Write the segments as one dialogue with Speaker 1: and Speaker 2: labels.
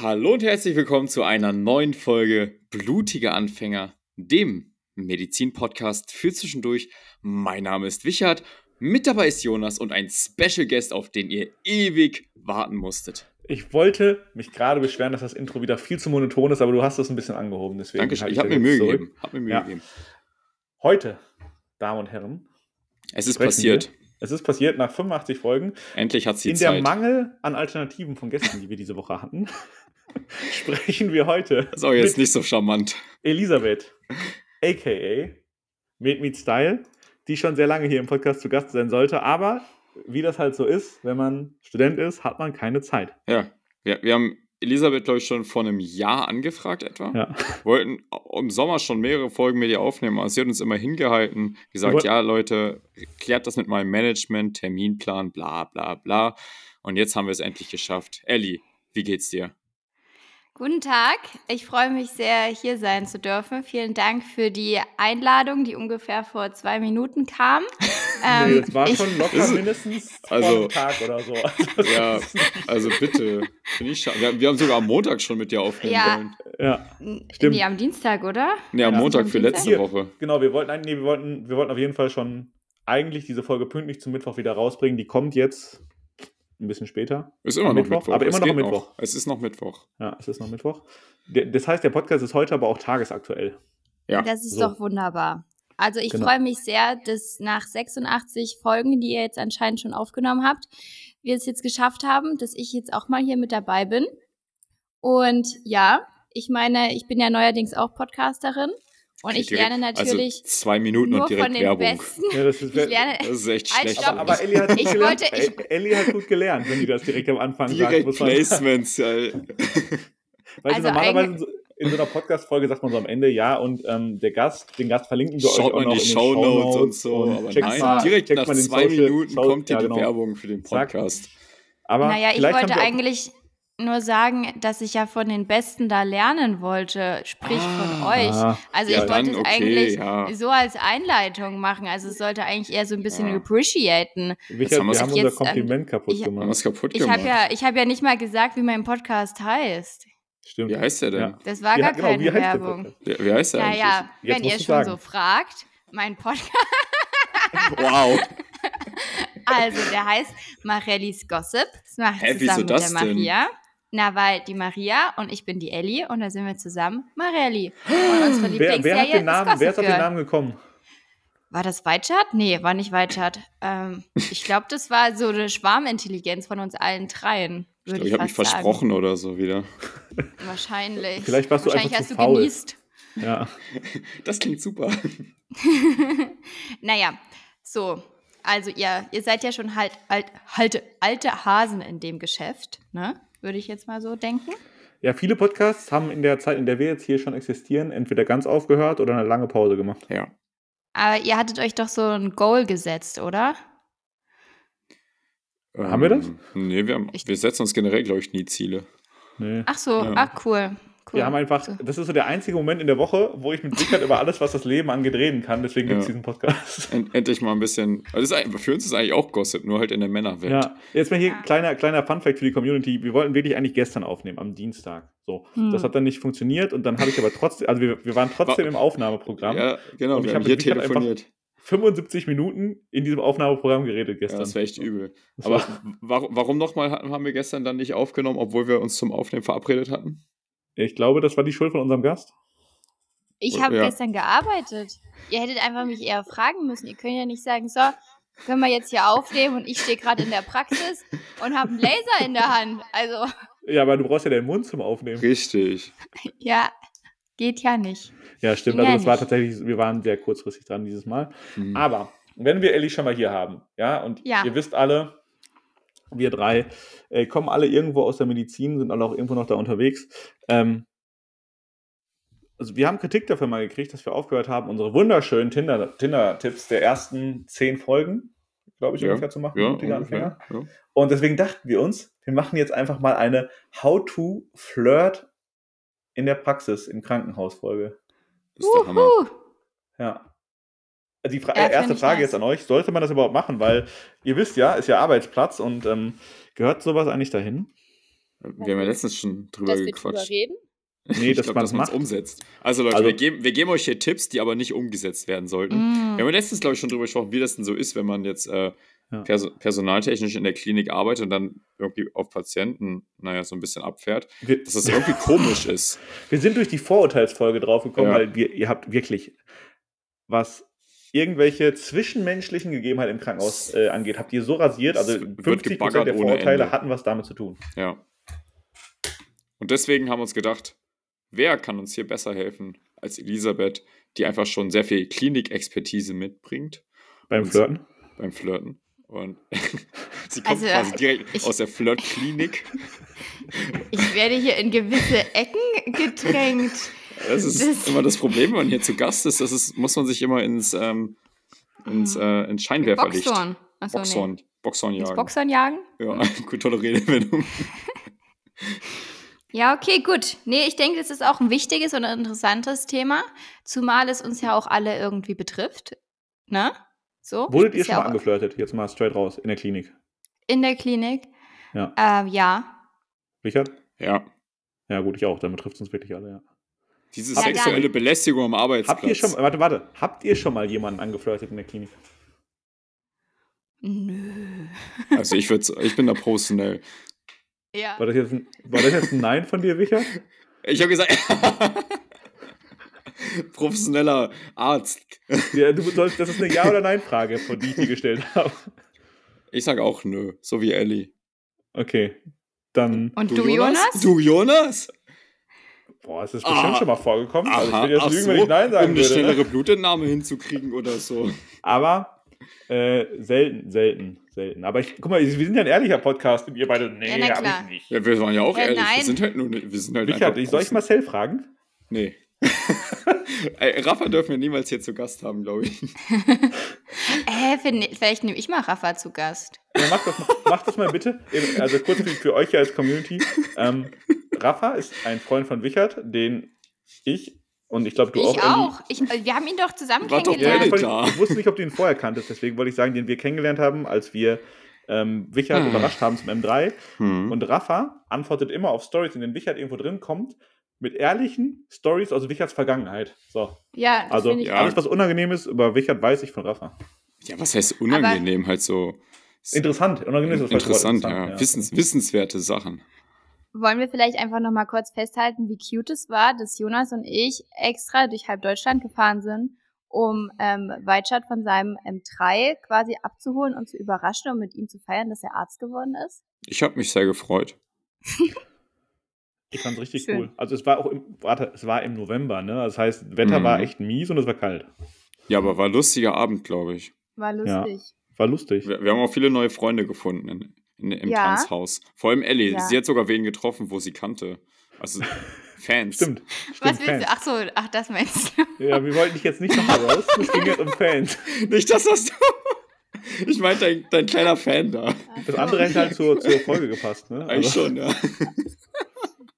Speaker 1: Hallo und herzlich willkommen zu einer neuen Folge Blutige Anfänger, dem Medizin-Podcast für zwischendurch. Mein Name ist Wichert, mit dabei ist Jonas und ein Special Guest, auf den ihr ewig warten musstet.
Speaker 2: Ich wollte mich gerade beschweren, dass das Intro wieder viel zu monoton ist, aber du hast es ein bisschen angehoben. Deswegen
Speaker 1: Dankeschön, ich habe mir Mühe
Speaker 2: zurück.
Speaker 1: gegeben. Hab mir Mühe
Speaker 2: Ja.
Speaker 1: gegeben.
Speaker 2: Heute, Damen und Herren,
Speaker 1: Es ist passiert.
Speaker 2: Wir. Es ist passiert nach 85 Folgen.
Speaker 1: Endlich hat sie
Speaker 2: In der
Speaker 1: Zeit.
Speaker 2: Mangel an Alternativen von Gästen, die wir diese Woche hatten, sprechen wir heute
Speaker 1: Das ist auch jetzt nicht so charmant.
Speaker 2: Elisabeth, a.k.a. Made Meet Style, die schon sehr lange hier im Podcast zu Gast sein sollte. Aber wie das halt so ist, wenn man Student ist, hat man keine Zeit.
Speaker 1: Ja, wir, wir haben Elisabeth, glaube ich, schon vor einem Jahr angefragt etwa.
Speaker 2: Ja.
Speaker 1: Wollten im Sommer schon mehrere Folgen mit ihr aufnehmen, aber sie hat uns immer hingehalten, gesagt, ja, Leute, klärt das mit meinem Management, Terminplan, bla bla bla. Und jetzt haben wir es endlich geschafft. Elli, wie geht's dir?
Speaker 3: Guten Tag, ich freue mich sehr, hier sein zu dürfen. Vielen Dank für die Einladung, die ungefähr vor zwei Minuten kam.
Speaker 2: nee, das war
Speaker 3: Ähm, ich-
Speaker 2: schon locker
Speaker 1: Ist-
Speaker 2: mindestens
Speaker 1: also-
Speaker 2: Tag oder so. Also,
Speaker 1: Ja, also bitte. Wir, wir haben sogar am Montag schon mit dir aufnehmen
Speaker 3: Ja.
Speaker 1: wollen.
Speaker 2: ja. Stimmt.
Speaker 3: Nee, am Dienstag, oder?
Speaker 1: Nee, am
Speaker 2: Ja.
Speaker 1: Montag
Speaker 3: Am
Speaker 1: für
Speaker 3: Dienstag?
Speaker 1: letzte. Woche.
Speaker 2: Genau, wir wollten, eigentlich- nee, wir wollten, wir wollten auf jeden Fall schon eigentlich diese Folge pünktlich zum Mittwoch wieder rausbringen. Die kommt jetzt ein bisschen später.
Speaker 1: Ist immer noch
Speaker 2: Mittwoch,
Speaker 1: Mittwoch.
Speaker 2: aber
Speaker 1: Es
Speaker 2: immer noch Mittwoch.
Speaker 1: Es ist noch Mittwoch.
Speaker 2: Ja, es ist noch Mittwoch. Das heißt, der Podcast ist heute aber auch tagesaktuell.
Speaker 1: Ja.
Speaker 3: Das ist
Speaker 2: so.
Speaker 3: doch wunderbar. Also ich
Speaker 2: Genau.
Speaker 3: freue mich sehr, dass nach 86 Folgen, die ihr jetzt anscheinend schon aufgenommen habt, wir es jetzt geschafft haben, dass ich jetzt auch mal hier mit dabei bin. Und ja, ich meine, ich bin ja neuerdings auch Podcasterin und ich
Speaker 1: Direkt-
Speaker 3: lerne natürlich
Speaker 1: Also zwei Minuten
Speaker 3: nur
Speaker 1: und direkt
Speaker 3: von den
Speaker 1: Werbung.
Speaker 3: Besten.
Speaker 2: Ja, das ist,
Speaker 3: Ich lerne,
Speaker 1: Das ist echt schlecht.
Speaker 3: stopp.
Speaker 2: aber, aber Ellie hat gut
Speaker 3: Ich
Speaker 2: gelernt.
Speaker 3: wollte-
Speaker 2: Ellie hat gut gelernt, wenn die das direkt am Anfang sagt.
Speaker 1: Direkt
Speaker 2: muss man-
Speaker 1: Placements.
Speaker 2: Du,
Speaker 3: Also
Speaker 2: normalerweise in so- in so einer Podcast-Folge sagt man so am Ende, ja, und ähm, der Gast, den Gast verlinken wir euch
Speaker 1: Schaut
Speaker 2: auch
Speaker 1: man
Speaker 2: noch
Speaker 1: die
Speaker 2: in den
Speaker 1: Shownotes und so.
Speaker 2: und
Speaker 1: aber
Speaker 2: checkt
Speaker 1: nein,
Speaker 2: mal-
Speaker 1: direkt
Speaker 2: checkt
Speaker 1: nach zwei
Speaker 2: Social-
Speaker 1: Minuten
Speaker 2: Show-
Speaker 1: kommt
Speaker 2: ja,
Speaker 1: die
Speaker 2: genau.
Speaker 1: Werbung für den
Speaker 2: Zack.
Speaker 1: Podcast.
Speaker 2: Aber
Speaker 3: Naja, ich wollte
Speaker 2: auch-
Speaker 3: eigentlich nur sagen, dass ich ja von den Besten da lernen wollte, sprich von
Speaker 1: Ah.
Speaker 3: euch.
Speaker 2: Ah,
Speaker 3: Also
Speaker 1: Ja,
Speaker 3: ich wollte
Speaker 1: dann
Speaker 3: es
Speaker 1: okay,
Speaker 3: eigentlich
Speaker 1: ja.
Speaker 3: so als Einleitung machen. Also es sollte eigentlich eher so ein bisschen
Speaker 1: Ja.
Speaker 3: appreciaten.
Speaker 2: Richard,
Speaker 1: haben
Speaker 2: wir haben
Speaker 3: jetzt,
Speaker 2: unser
Speaker 3: ähm,
Speaker 2: Kompliment kaputt
Speaker 3: ich-
Speaker 2: gemacht.
Speaker 1: kaputt
Speaker 3: Ich
Speaker 1: gemacht.
Speaker 3: habe ja, ich habe ja nicht mal gesagt, wie mein Podcast heißt.
Speaker 2: Stimmt.
Speaker 1: Wie heißt der denn?
Speaker 2: Ja.
Speaker 3: Das war
Speaker 2: Wie-
Speaker 3: gar
Speaker 2: genau,
Speaker 3: keine
Speaker 2: wie heißt der
Speaker 3: Werbung.
Speaker 1: Wie, wie heißt der
Speaker 3: Naja,
Speaker 2: Jetzt
Speaker 3: wenn ihr schon
Speaker 2: sagen.
Speaker 3: so fragt, mein Podcast,
Speaker 1: eigentlich? Wow.
Speaker 3: also der heißt Marellis Gossip. Das mache
Speaker 1: Hä,
Speaker 3: zusammen mit
Speaker 1: das
Speaker 3: der
Speaker 1: denn?
Speaker 3: Na, weil die Maria und ich bin die Ellie und da sind wir zusammen Marelli. Und unsere
Speaker 2: Wer, wer, hat den Namen,
Speaker 3: ist
Speaker 2: wer ist auf den. Namen gekommen?
Speaker 3: War das Whitechart? Nee, war nicht Whitechart. Ähm, ich glaube, das war so eine Schwarmintelligenz von uns allen dreien.
Speaker 1: Ich, glaub,
Speaker 3: ich,
Speaker 1: ich habe mich versprochen oder so wieder.
Speaker 3: Sagen. Wahrscheinlich.
Speaker 2: Vielleicht warst du
Speaker 3: Wahrscheinlich
Speaker 2: einfach
Speaker 3: hast
Speaker 2: zu
Speaker 3: du
Speaker 2: faul.
Speaker 3: genießt.
Speaker 2: Ja.
Speaker 1: Das klingt super.
Speaker 3: Naja, so. Also ihr, ihr seid ja schon halt, alt, halte, alte Hasen in dem Geschäft, ne? Würde ich jetzt mal so denken.
Speaker 2: ja, viele Podcasts haben in der Zeit, in der wir jetzt hier schon existieren, entweder ganz aufgehört oder eine lange Pause gemacht.
Speaker 1: Ja.
Speaker 3: Aber ihr hattet euch doch so ein Goal gesetzt, oder?
Speaker 2: Haben wir das?
Speaker 1: Ähm, Nee, wir, haben, wir setzen uns generell, glaube ich, nie Ziele.
Speaker 2: Nee.
Speaker 3: Ach so,
Speaker 1: Ja.
Speaker 3: ach cool. Cool.
Speaker 2: Wir haben einfach,
Speaker 3: So.
Speaker 2: das ist so der einzige Moment in der Woche, wo ich mit Richard über alles, was das Leben angeht, reden kann. Deswegen gibt es
Speaker 1: Ja.
Speaker 2: diesen Podcast.
Speaker 1: End, endlich mal ein bisschen. Also für uns ist eigentlich auch Gossip, nur halt in der Männerwelt.
Speaker 2: Ja, jetzt mal hier
Speaker 3: Ja.
Speaker 2: kleiner, kleiner Funfact für die Community. Wir wollten wirklich eigentlich gestern aufnehmen, am Dienstag. So.
Speaker 3: Hm.
Speaker 2: Das hat dann nicht funktioniert und dann habe ich aber trotzdem, also wir, wir waren trotzdem
Speaker 1: Wa-
Speaker 2: im Aufnahmeprogramm.
Speaker 1: Ja, genau,
Speaker 2: Und ich
Speaker 1: wir haben
Speaker 2: hab
Speaker 1: hier telefoniert.
Speaker 2: 75 Minuten in diesem Aufnahmeprogramm geredet
Speaker 1: Ja,
Speaker 2: gestern.
Speaker 1: das wäre echt übel.
Speaker 2: Das
Speaker 1: Aber
Speaker 2: war-
Speaker 1: warum, warum nochmal haben wir gestern dann nicht aufgenommen, obwohl wir uns zum Aufnehmen verabredet hatten?
Speaker 2: Ich glaube, das war die Schuld von unserem Gast.
Speaker 3: Ich habe
Speaker 1: Ja.
Speaker 3: gestern gearbeitet. Ihr hättet einfach mich eher fragen müssen. Ihr könnt ja nicht sagen, so, können wir jetzt hier aufnehmen und ich stehe gerade in der Praxis und habe einen Laser in der Hand. Also,
Speaker 2: Ja, aber du brauchst ja deinen Mund zum Aufnehmen.
Speaker 1: Richtig.
Speaker 3: ja, geht ja nicht.
Speaker 2: Ja, stimmt.
Speaker 3: Ging
Speaker 2: Also
Speaker 3: ja
Speaker 2: das war
Speaker 3: nicht.
Speaker 2: tatsächlich, wir waren sehr kurzfristig dran dieses Mal.
Speaker 1: Mhm.
Speaker 2: Aber wenn wir Ellie schon mal hier haben, ja, und
Speaker 3: Ja.
Speaker 2: ihr wisst alle, wir drei äh, kommen alle irgendwo aus der Medizin, sind alle auch irgendwo noch da unterwegs. Ähm, also wir haben Kritik dafür mal gekriegt, dass wir aufgehört haben, unsere wunderschönen Tinder- Tinder-Tipps der ersten zehn Folgen, glaube ich,
Speaker 1: Ja.
Speaker 2: ungefähr zu machen.
Speaker 1: ja, ungefähr,
Speaker 2: Anfänger.
Speaker 1: ja.
Speaker 2: Und deswegen dachten wir uns, wir machen jetzt einfach mal eine How-to-Flirt in der Praxis im Krankenhaus-Folge.
Speaker 1: Das ist der Hammer.
Speaker 2: Ja. Die Fra
Speaker 3: Ja,
Speaker 2: erste Frage jetzt an euch, sollte man das überhaupt machen? Weil ihr wisst ja, ist ja Arbeitsplatz und ähm, gehört sowas eigentlich dahin?
Speaker 1: Wir haben ja letztens schon drüber
Speaker 3: Dass wir drüber
Speaker 1: gequatscht.
Speaker 3: reden?
Speaker 2: Nee,
Speaker 1: ich
Speaker 2: dass
Speaker 1: glaube,
Speaker 2: man
Speaker 1: dass
Speaker 2: es
Speaker 1: man es
Speaker 2: macht.
Speaker 1: umsetzt. Also Leute,
Speaker 2: Also-
Speaker 1: wir, geben, wir geben euch hier Tipps, die aber nicht umgesetzt werden sollten.
Speaker 3: Mm.
Speaker 1: Wir haben ja letztens, glaube ich, schon drüber gesprochen, wie das denn so ist, wenn man jetzt äh,
Speaker 2: Ja.
Speaker 1: perso personaltechnisch in der Klinik arbeitet und dann irgendwie auf Patienten, naja, so ein bisschen abfährt,
Speaker 2: Wir,
Speaker 1: dass das irgendwie komisch ist.
Speaker 2: wir sind durch die Vorurteilsfolge draufgekommen,
Speaker 1: Ja.
Speaker 2: weil wir, ihr habt wirklich, was irgendwelche zwischenmenschlichen Gegebenheiten im Krankenhaus äh, angeht, habt ihr so rasiert. Also
Speaker 1: Es wird
Speaker 2: 50%
Speaker 1: gebaggert
Speaker 2: der Vorurteile hatten was damit zu tun.
Speaker 1: Ja. Und deswegen haben wir uns gedacht, wer kann uns hier besser helfen als Elisabeth, die einfach schon sehr viel Klinikexpertise mitbringt
Speaker 2: Beim
Speaker 1: Und-
Speaker 2: Flirten.
Speaker 1: beim Flirten. Und sie kommt
Speaker 3: Also,
Speaker 1: quasi direkt
Speaker 3: ich-
Speaker 1: aus der Flirtklinik.
Speaker 3: Ich werde hier in gewisse Ecken gedrängt.
Speaker 1: Das ist
Speaker 3: Das-
Speaker 1: immer das Problem, wenn man hier zu Gast ist. Das ist muss man sich immer ins, ähm, ins, äh, ins Scheinwerferlicht.
Speaker 3: Boxhorn. Achso, nee.
Speaker 1: Boxhorn. Boxhorn
Speaker 3: Ins
Speaker 1: jagen.
Speaker 3: Boxhorn jagen?
Speaker 1: Ja, gut, tolle Redewendung.
Speaker 3: Ja, okay, gut. Nee, ich denke, das ist auch ein wichtiges und ein interessantes Thema, zumal es uns ja auch alle irgendwie betrifft. Ne? So?
Speaker 2: Wurdet ihr schon
Speaker 3: ja
Speaker 2: mal angeflirtet? Jetzt mal straight raus, in der Klinik.
Speaker 3: In der Klinik?
Speaker 2: Ja.
Speaker 3: Äh, ja.
Speaker 2: Richard?
Speaker 1: Ja.
Speaker 2: Ja, gut, ich auch. Dann betrifft es uns wirklich alle, ja.
Speaker 1: Diese
Speaker 3: Ja,
Speaker 1: sexuelle Belästigung am Arbeitsplatz.
Speaker 2: Habt ihr schon, warte, warte, habt ihr schon mal jemanden angeflirtet in der Klinik?
Speaker 3: Nö.
Speaker 1: Also ich würde, ich bin da professionell.
Speaker 3: Ja.
Speaker 2: War das jetzt ein, war das jetzt ein Nein von dir, Richard?
Speaker 1: Ich habe gesagt, professioneller Arzt.
Speaker 2: Ja, du sollst, das ist eine Ja- oder Nein-Frage, von die ich dir gestellt habe.
Speaker 1: Ich sage auch nö, so wie Ellie.
Speaker 2: Okay, dann.
Speaker 3: Und du, Jonas?
Speaker 1: Du Jonas?
Speaker 2: Boah, es ist bestimmt
Speaker 1: Ah.
Speaker 2: schon mal vorgekommen. Also ich
Speaker 1: Aha,
Speaker 2: will jetzt lügen,
Speaker 1: so,
Speaker 2: wenn ich Nein
Speaker 1: um
Speaker 2: sagen
Speaker 1: eine
Speaker 2: würde.
Speaker 1: schnellere
Speaker 2: Ne?
Speaker 1: Blutentnahme hinzukriegen oder so.
Speaker 2: Aber äh, selten, selten, selten. Aber ich, guck mal, wir sind ja ein ehrlicher Podcast und ihr beide, nee,
Speaker 3: Ja, na
Speaker 2: hab
Speaker 3: klar.
Speaker 2: ich nicht.
Speaker 1: Ja, wir waren ja auch
Speaker 3: Ja,
Speaker 1: ehrlich.
Speaker 3: nein.
Speaker 1: Wir sind halt nur, wir sind halt
Speaker 2: Richard,
Speaker 1: einfach
Speaker 2: ich, soll ich. Marcel fragen?
Speaker 1: Nee. Ey, Rafa dürfen wir niemals hier zu Gast haben, glaube ich.
Speaker 3: Äh, vielleicht nehme ich mal Rafa zu Gast.
Speaker 2: Ja, mach, das, mal- mach das mal bitte. Also kurz für, für euch hier als Community. Ähm, Rafa ist ein Freund von Wichert, den ich und ich glaube du
Speaker 3: ich
Speaker 2: auch.
Speaker 3: Auch. Ich, äh, wir haben ihn doch zusammen
Speaker 1: War doch
Speaker 2: Ja,
Speaker 3: kennengelernt.
Speaker 1: da.
Speaker 2: ich, ich wusste nicht, ob du ihn vorher kanntest, deswegen wollte ich sagen, den wir kennengelernt haben, als wir ähm, Wichert
Speaker 1: Ah.
Speaker 2: überrascht haben zum M3.
Speaker 1: Hm.
Speaker 2: Und Rafa antwortet immer auf Stories, in denen Wichert irgendwo drin kommt, mit ehrlichen Stories aus Wicherts Vergangenheit. So.
Speaker 3: Ja, das
Speaker 2: Also
Speaker 1: ja.
Speaker 2: alles, was unangenehm ist über Wichert, weiß ich von Rafa.
Speaker 1: Ja, was heißt unangenehm? halt so
Speaker 2: Interessant. Unangenehm ist das
Speaker 1: interessant, ja. Wissens, wissenswerte Sachen.
Speaker 3: Wollen wir vielleicht einfach noch mal kurz festhalten, wie cute es war, dass Jonas und ich extra durch halb Deutschland gefahren sind, um ähm, Weitschat von seinem M3 quasi abzuholen und zu überraschen und mit ihm zu feiern, dass er Arzt geworden ist?
Speaker 1: Ich habe mich sehr gefreut.
Speaker 2: Ich fand's richtig
Speaker 3: Schön.
Speaker 2: cool. Also es war auch im, warte, es war im November, ne? Das heißt, Wetter
Speaker 1: Mhm.
Speaker 2: war echt mies und es war kalt.
Speaker 1: Ja, aber war ein lustiger Abend, glaube ich.
Speaker 3: War lustig.
Speaker 2: War lustig.
Speaker 1: Wir, wir haben auch viele neue Freunde gefunden in, im
Speaker 3: Ja.
Speaker 1: Tanzhaus. Vor allem Ellie.
Speaker 3: Ja.
Speaker 1: Sie hat sogar wen getroffen, wo sie kannte. Also Fans.
Speaker 2: Stimmt.
Speaker 3: Was
Speaker 2: Stimmt,
Speaker 3: willst
Speaker 2: Fans.
Speaker 3: du? Ach so, ach, das meinst du.
Speaker 2: Ja, wir wollten dich jetzt nicht nochmal raus. Es ging jetzt um Fans.
Speaker 1: Nicht, dass das du. Ich meinte dein, dein kleiner Fan da.
Speaker 2: Das andere hätte halt zur, zur Folge gepasst, ne?
Speaker 1: Eigentlich
Speaker 2: Also,
Speaker 1: schon, ja.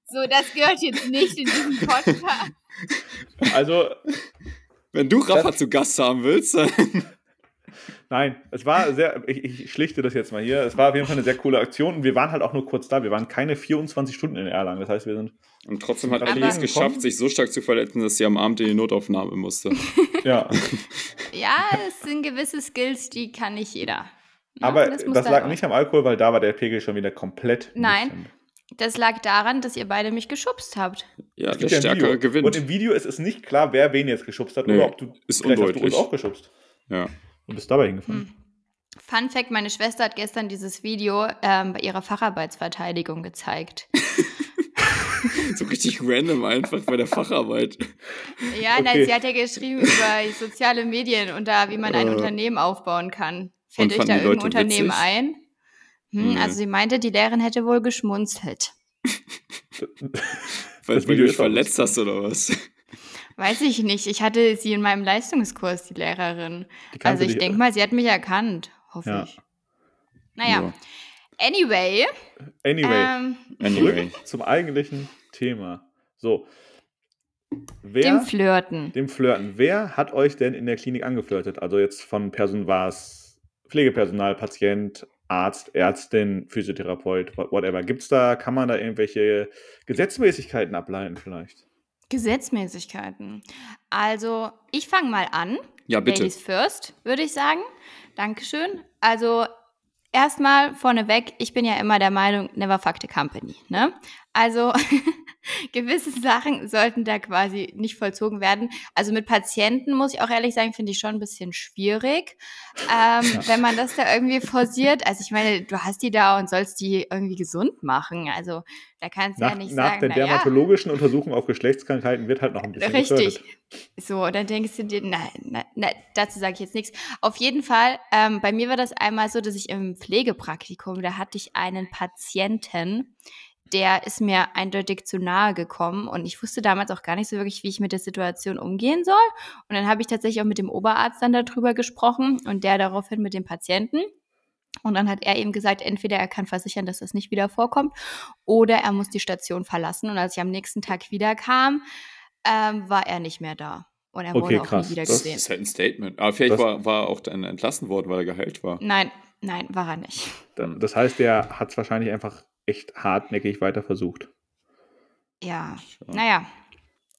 Speaker 3: So, das gehört jetzt nicht in diesen Podcast.
Speaker 2: also,
Speaker 1: Wenn du Rafa zu Gast haben willst, dann.
Speaker 2: Nein, es war sehr, ich, ich schlichte das jetzt mal hier. Es war auf jeden Fall eine sehr coole Aktion und wir waren halt auch nur kurz da. Wir waren keine 24 Stunden in Erlangen. Das heißt, wir sind,
Speaker 1: Und trotzdem hat Ellie es geschafft, sich so stark zu verletzen, dass sie am Abend in die Notaufnahme musste.
Speaker 2: ja.
Speaker 3: Ja, es sind gewisse Skills, die kann nicht jeder. Na,
Speaker 2: Aber das,
Speaker 3: dann
Speaker 2: lag
Speaker 3: auch.
Speaker 2: nicht am Alkohol, weil da war der Pegel schon wieder komplett.
Speaker 3: Nein.
Speaker 2: nüchtern.
Speaker 3: Das lag daran, dass ihr beide mich geschubst habt.
Speaker 1: Ja, der
Speaker 2: ja
Speaker 1: Stärkere gewinnt.
Speaker 2: Und im Video ist es nicht klar, wer wen jetzt geschubst hat
Speaker 1: Nee,
Speaker 2: oder ob du
Speaker 1: ist
Speaker 2: vielleicht hast du uns auch geschubst
Speaker 1: ja.
Speaker 2: Und bist dabei hingefallen.
Speaker 3: Hm. Fun Fact: Meine Schwester hat gestern dieses Video ähm, bei ihrer Facharbeitsverteidigung gezeigt.
Speaker 1: So richtig random einfach bei der Facharbeit.
Speaker 3: Ja,
Speaker 2: Okay.
Speaker 3: nein, sie hat ja geschrieben über soziale Medien und da, wie man ein
Speaker 1: Äh.
Speaker 3: Unternehmen aufbauen kann. Fällt euch da irgendein
Speaker 1: Leute
Speaker 3: Unternehmen
Speaker 1: witzig?
Speaker 3: ein? Hm,
Speaker 1: Nee.
Speaker 3: Also sie meinte, die Lehrerin hätte wohl geschmunzelt.
Speaker 1: Weil, du dich verletzt hast oder was?
Speaker 3: Weiß ich nicht. Ich hatte sie in meinem Leistungskurs, die Lehrerin.
Speaker 2: Die
Speaker 3: Also ich denke mal, sie hat mich erkannt. Hoffe
Speaker 2: Ja.
Speaker 3: ich. Naja, anyway.
Speaker 2: Anyway,
Speaker 3: Ähm,
Speaker 1: Anyway.
Speaker 2: zum eigentlichen Thema. So. Wer,
Speaker 3: dem Flirten.
Speaker 2: dem Flirten. Wer hat euch denn in der Klinik angeflirtet? Also jetzt von Person war es Pflegepersonal, Patient, Arzt, Ärztin, Physiotherapeut, whatever. Gibt es da, kann man da irgendwelche Gesetzmäßigkeiten ableiten vielleicht?
Speaker 3: Gesetzmäßigkeiten. Also, ich fange mal an.
Speaker 1: Ja, bitte.
Speaker 3: Ladies first, würde ich sagen. Dankeschön. Also, erstmal vorneweg, ich bin ja immer der Meinung, never fuck the company. Ne? Also gewisse Sachen sollten da quasi nicht vollzogen werden. Also mit Patienten, muss ich auch ehrlich sagen, finde ich schon ein bisschen schwierig, ähm, ja. wenn man das da irgendwie forciert. Also ich meine, du hast die da und sollst die irgendwie gesund machen. Also da kannst du ja nicht
Speaker 2: nach
Speaker 3: sagen.
Speaker 2: Nach der dermatologischen ja. Untersuchung auf Geschlechtskrankheiten wird halt noch ein bisschen
Speaker 3: Richtig.
Speaker 2: Gefördert.
Speaker 3: So, dann denkst du dir, nein, nein, nein dazu sage ich jetzt nichts. Auf jeden Fall, ähm, bei mir war das einmal so, dass ich im Pflegepraktikum, da hatte ich einen Patienten, der ist mir eindeutig zu nahe gekommen und ich wusste damals auch gar nicht so wirklich, wie ich mit der Situation umgehen soll. Und dann habe ich tatsächlich auch mit dem Oberarzt dann darüber gesprochen und der daraufhin mit dem Patienten. Und dann hat er eben gesagt, entweder er kann versichern, dass das nicht wieder vorkommt, oder er muss die Station verlassen. Und als ich am nächsten Tag wiederkam, ähm, war er nicht mehr da. Und er
Speaker 2: okay,
Speaker 3: wurde auch
Speaker 2: krass.
Speaker 3: nie wieder
Speaker 1: Das
Speaker 3: gesehen.
Speaker 1: ist halt ein Statement. Aber vielleicht
Speaker 2: Das-
Speaker 1: war, war er auch dann entlassen worden, weil er geheilt war.
Speaker 3: Nein, nein, war er nicht.
Speaker 2: Dann- Das heißt, der hat es wahrscheinlich einfach echt hartnäckig weiter versucht.
Speaker 3: Ja,
Speaker 1: Ja.
Speaker 3: naja,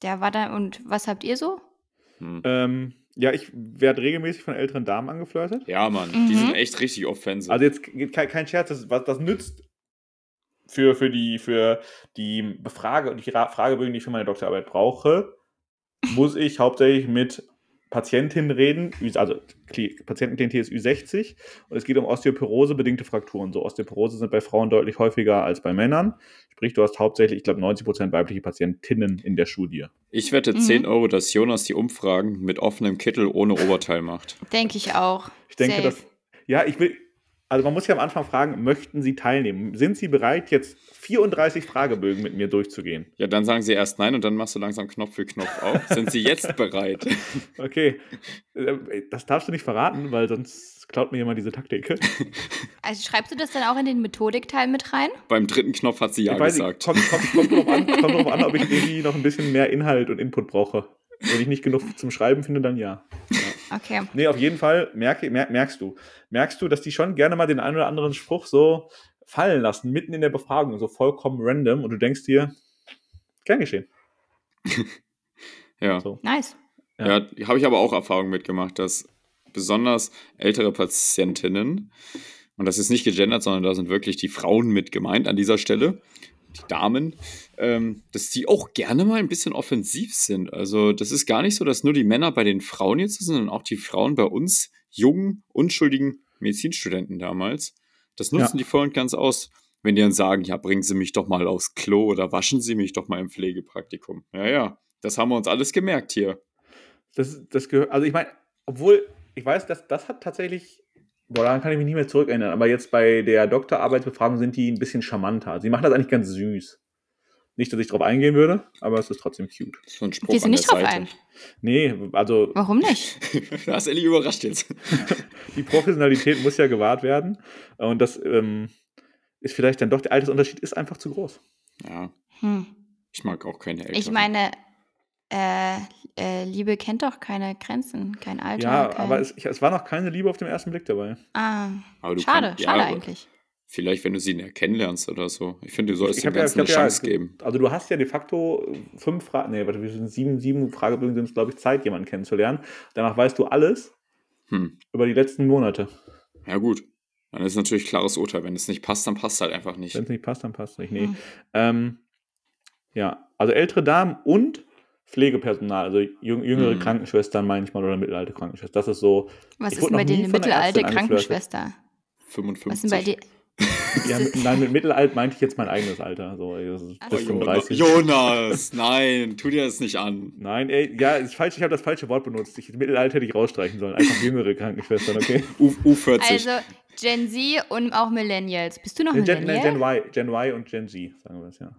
Speaker 3: der war da. Und was habt ihr so?
Speaker 1: Hm.
Speaker 2: Ähm, ja, ich werde regelmäßig von älteren Damen angeflirtet.
Speaker 1: Ja, Mann,
Speaker 3: Mhm.
Speaker 1: die sind echt richtig offensiv.
Speaker 2: Also jetzt kein, kein Scherz, das, was das nützt für, für die, für die Befrage und die Ra- Fragebögen, die ich für meine Doktorarbeit brauche, muss ich hauptsächlich mit Patientinnen reden, also Kli- Patienten-Klientel ist Ü60 und es geht um Osteoporose-bedingte Frakturen. So Osteoporose sind bei Frauen deutlich häufiger als bei Männern. Sprich, du hast hauptsächlich, ich glaube, 90% weibliche Patientinnen in der Studie.
Speaker 1: ich wette
Speaker 3: Mhm.
Speaker 1: 10 Euro, dass Jonas die Umfragen mit offenem Kittel ohne Oberteil macht.
Speaker 3: Denke ich auch.
Speaker 2: Ich denke,
Speaker 3: Safe.
Speaker 2: dass. Ja, ich will. Also man muss ja am Anfang fragen, möchten Sie teilnehmen? Sind Sie bereit, jetzt 34 Fragebögen mit mir durchzugehen?
Speaker 1: Ja, dann sagen sie erst nein und dann machst du langsam Knopf für Knopf auf. Sind sie jetzt bereit?
Speaker 2: Okay. Äh, Das darfst du nicht verraten, weil sonst klaut mir jemand diese Taktik.
Speaker 3: Also schreibst du das dann auch in den Methodikteil mit rein?
Speaker 1: Beim dritten Knopf hat sie ja
Speaker 2: ich weiß
Speaker 1: gesagt.
Speaker 2: kommt, kommt, kommt, drauf an, kommt drauf an, ob ich irgendwie noch ein bisschen mehr Inhalt und Input brauche. Wenn ich nicht genug zum Schreiben finde, dann ja.
Speaker 3: Okay.
Speaker 2: Nee, auf jeden Fall merke, mer merkst du. Merkst du, dass die schon gerne mal den einen oder anderen Spruch so fallen lassen, mitten in der Befragung, so vollkommen random und du denkst dir, gern geschehen.
Speaker 1: ja.
Speaker 2: So.
Speaker 3: Nice.
Speaker 1: Ja, habe ich aber auch Erfahrung mitgemacht, dass besonders ältere Patientinnen, und das ist nicht gegendert, sondern da sind wirklich die Frauen mit gemeint an dieser Stelle, die Damen, ähm, dass die auch gerne mal ein bisschen offensiv sind. Also das ist gar nicht so, dass nur die Männer bei den Frauen jetzt sind, sondern auch die Frauen bei uns, jungen, unschuldigen Medizinstudenten damals. Das nutzen
Speaker 2: Ja.
Speaker 1: die voll und ganz aus, wenn die dann sagen, ja, bringen Sie mich doch mal aufs Klo oder waschen Sie mich doch mal im Pflegepraktikum. Ja, ja, das haben wir uns alles gemerkt hier.
Speaker 2: Das, das gehört, also ich meine, obwohl, ich weiß, dass das hat tatsächlich, boah, daran kann ich mich nicht mehr zurückerinnern, aber jetzt bei der Doktorarbeitsbefragung sind die ein bisschen charmanter. Sie machen das eigentlich ganz süß. Nicht, dass ich drauf eingehen würde, aber es ist trotzdem cute.
Speaker 1: So ein Spruch
Speaker 3: sind
Speaker 1: an
Speaker 3: nicht drauf
Speaker 1: Seite.
Speaker 3: ein.
Speaker 2: Nee, also
Speaker 3: Warum nicht?
Speaker 1: da ist Ellie überrascht jetzt.
Speaker 2: die Professionalität muss ja gewahrt werden. Und das ähm, ist vielleicht dann doch, der Altersunterschied ist einfach zu groß.
Speaker 1: Ja,
Speaker 3: Hm.
Speaker 1: ich mag auch keine Eltern.
Speaker 3: Ich meine, äh, äh, Liebe kennt doch keine Grenzen, kein Alter.
Speaker 2: ja,
Speaker 3: kein...
Speaker 2: aber es, ich, es war noch keine Liebe auf den ersten Blick dabei.
Speaker 3: ah,
Speaker 1: Aber du
Speaker 3: schade,
Speaker 1: kannst- ja,
Speaker 3: schade
Speaker 1: aber
Speaker 3: eigentlich.
Speaker 1: Vielleicht, wenn du sie näher kennenlernst oder so. Ich finde, du sollst
Speaker 2: Ich
Speaker 1: dem
Speaker 2: ja-
Speaker 1: eine
Speaker 2: hab ja-
Speaker 1: Chance geben.
Speaker 2: Also du hast ja de facto fünf Fragen, nee, warte, wir sind sieben, sieben Fragebögen sind es, glaube ich, Zeit, jemanden kennenzulernen. Danach weißt du alles
Speaker 1: Hm.
Speaker 2: über die letzten Monate.
Speaker 1: Ja, gut. Dann ist natürlich klares Urteil. Wenn es nicht passt, dann passt halt einfach nicht.
Speaker 2: Wenn es nicht passt, dann passt es nicht. Nee.
Speaker 3: Hm.
Speaker 2: Ähm, ja, also ältere Damen und Pflegepersonal, also jüng, jüngere
Speaker 1: Mhm.
Speaker 2: Krankenschwestern manchmal oder mittelalte Krankenschwestern. Das ist so.
Speaker 3: Was ist denn bei dir eine mittelalte. Krankenschwester?
Speaker 1: 55.
Speaker 3: Was denn bei dir?
Speaker 2: Ja, mit, nein, mit Mittelalt meinte ich jetzt mein eigenes Alter. So, bis
Speaker 3: so.
Speaker 1: Oh,
Speaker 2: 35.
Speaker 1: Jonas, nein, tu dir das nicht an.
Speaker 2: Nein, ey, ja, ist falsch, ich habe das falsche Wort benutzt. Ich, Mittelalter hätte ich rausstreichen sollen. Einfach jüngere Krankenschwestern, okay?
Speaker 1: U, U40.
Speaker 3: Also Gen Z und auch Millennials. Bist du noch
Speaker 2: Gen, Gen,
Speaker 3: Millennial?
Speaker 2: Gen Y, Gen Y und Gen Z, sagen wir das, ja.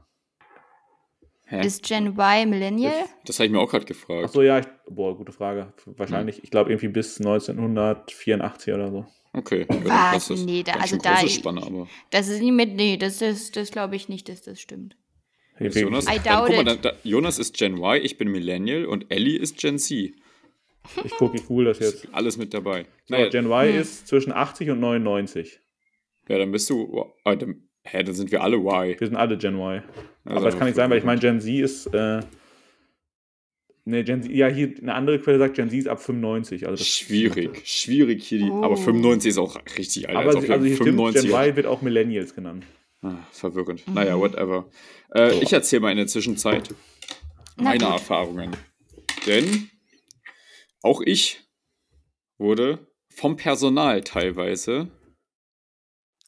Speaker 1: Hä?
Speaker 3: Ist Gen Y Millennial?
Speaker 1: Das habe ich mir auch gerade gefragt.
Speaker 2: Achso, ja, ich, boah, gute Frage. Wahrscheinlich, ich glaube irgendwie bis 1984 oder so.
Speaker 1: Okay. Ja,
Speaker 3: Was?
Speaker 1: das ist
Speaker 3: Nee, da- also da-
Speaker 1: Spanne, aber.
Speaker 3: Das ist nicht mit. Nee, das, das, das glaube ich nicht, dass das stimmt.
Speaker 2: Hey,
Speaker 1: Jonas,
Speaker 3: I
Speaker 1: dann, guck mal, dann, da, Jonas ist Gen Y, ich bin Millennial und Ellie ist Gen Z.
Speaker 2: Ich gucke, ich google das jetzt.
Speaker 1: Alles mit dabei.
Speaker 2: So,
Speaker 1: Naja,
Speaker 2: Gen Y
Speaker 3: Hm.
Speaker 2: ist zwischen 80 und 99.
Speaker 1: Ja, dann bist du. Oh, dann, hä, dann sind wir alle Y.
Speaker 2: Wir sind alle Gen Y.
Speaker 1: Also
Speaker 2: Aber das kann nicht sein, weil ich meine, Gen Z ist. Äh, ne, Gen Z, ja, hier eine andere Quelle sagt, Gen Z ist ab 95. Also das
Speaker 1: Schwierig, schwierig hier die.
Speaker 3: Oh.
Speaker 1: Aber 95 ist auch richtig alt.
Speaker 2: Aber
Speaker 1: als ob
Speaker 2: sie-
Speaker 1: wir
Speaker 2: also hier stimmt, Gen
Speaker 1: 95
Speaker 2: Y wird auch Millennials genannt.
Speaker 1: Ah, verwirrend.
Speaker 3: Mhm.
Speaker 1: Naja, whatever. Äh, ich erzähle mal in der Zwischenzeit meine
Speaker 3: gut.
Speaker 1: Erfahrungen. Denn auch ich wurde vom Personal teilweise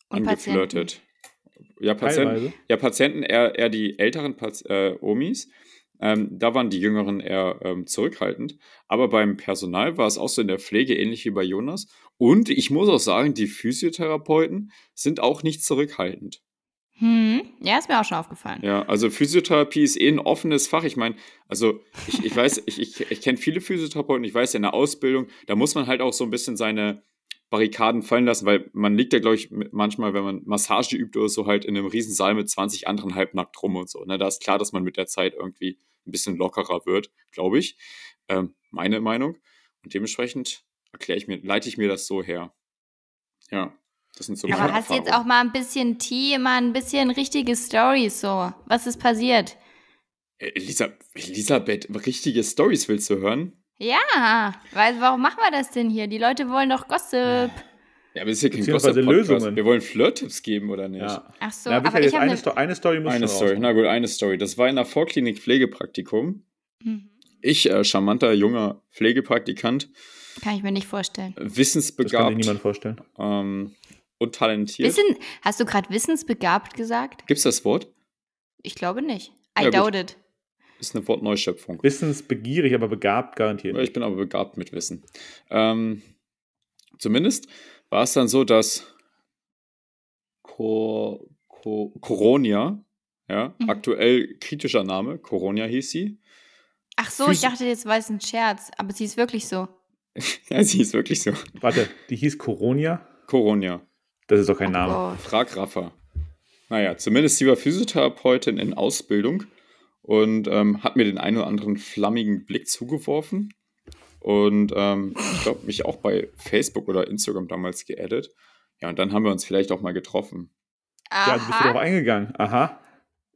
Speaker 3: Und
Speaker 1: angeflirtet. Ja, Patienten, ja, Patienten eher, eher die älteren Pat äh, Omis. Ähm, da waren die Jüngeren eher ähm, zurückhaltend. Aber beim Personal war es auch so in der Pflege ähnlich wie bei Jonas. Und ich muss auch sagen, die Physiotherapeuten sind auch nicht zurückhaltend.
Speaker 3: Hm, ja, ist mir auch schon aufgefallen.
Speaker 1: Ja, also Physiotherapie ist eh ein offenes Fach. Ich meine, also ich, ich weiß, ich, ich, ich kenne viele Physiotherapeuten, ich weiß ja in der Ausbildung, da muss man halt auch so ein bisschen seine Barrikaden fallen lassen, weil man liegt ja, glaube ich, manchmal, wenn man Massage übt oder so, halt in einem Riesensaal mit 20 anderen halbnackt rum und so. Ne? Da ist klar, dass man mit der Zeit irgendwie ein bisschen lockerer wird, glaube ich. Ähm, meine Meinung. Und dementsprechend erkläre ich mir, leite ich mir das so her. Ja, das sind so
Speaker 3: Aber
Speaker 1: meine
Speaker 3: hast du jetzt auch mal ein bisschen Tee, mal ein bisschen richtige Stories so? Was ist passiert?
Speaker 1: Elisa, Elisabeth, richtige Stories willst du hören?
Speaker 3: Ja, weil warum machen wir das denn hier? Die Leute wollen doch Gossip.
Speaker 1: Ja, aber es ist ja kein Gossip-Podcast.
Speaker 2: Lösungen.
Speaker 1: Wir wollen Flirt-Tipps geben, oder nicht?
Speaker 2: Ja.
Speaker 3: Ach so,
Speaker 2: Na,
Speaker 3: aber ich
Speaker 2: jetzt
Speaker 3: habe
Speaker 2: eine,
Speaker 3: eine.
Speaker 2: Sto eine Story muss
Speaker 1: Eine
Speaker 2: schon
Speaker 1: Story,
Speaker 2: raus.
Speaker 1: na gut, eine Story. Das war in der Vorklinik Pflegepraktikum.
Speaker 3: Mhm.
Speaker 1: Ich, äh, charmanter junger Pflegepraktikant,
Speaker 3: Kann ich mir nicht vorstellen.
Speaker 2: Das kann sich
Speaker 1: wissensbegabt
Speaker 2: niemand vorstellen.
Speaker 1: ähm, und talentiert.
Speaker 3: Wissen, hast du gerade wissensbegabt gesagt?
Speaker 1: Gibt's das Wort?
Speaker 3: Ich glaube nicht. I
Speaker 1: Ja, gut.
Speaker 3: doubt it.
Speaker 1: Ist eine Wortneuschöpfung.
Speaker 2: Wissensbegierig, aber begabt garantiert.
Speaker 1: Ich bin aber begabt mit Wissen. Ähm, zumindest war es dann so, dass Cor Co Coronia, ja,
Speaker 3: Mhm.
Speaker 1: aktuell kritischer Name, Coronia hieß sie.
Speaker 3: Ach so, ich
Speaker 1: Physi-
Speaker 3: dachte, jetzt war es ein Scherz, aber sie ist wirklich so.
Speaker 1: Ja, sie ist wirklich so.
Speaker 2: Warte, die hieß Coronia?
Speaker 1: Coronia.
Speaker 2: Das ist doch kein
Speaker 3: Oh
Speaker 2: Name.
Speaker 3: Gott.
Speaker 1: Frag Rafa. Naja, zumindest sie war Physiotherapeutin in Ausbildung und ähm, hat mir den einen oder anderen flammigen Blick zugeworfen. Und ähm, ich glaube, mich auch bei Facebook oder Instagram damals geaddet. Ja, und dann haben wir uns vielleicht auch mal getroffen.
Speaker 2: Ja, du bist du
Speaker 3: Aha.
Speaker 2: darauf eingegangen. Aha.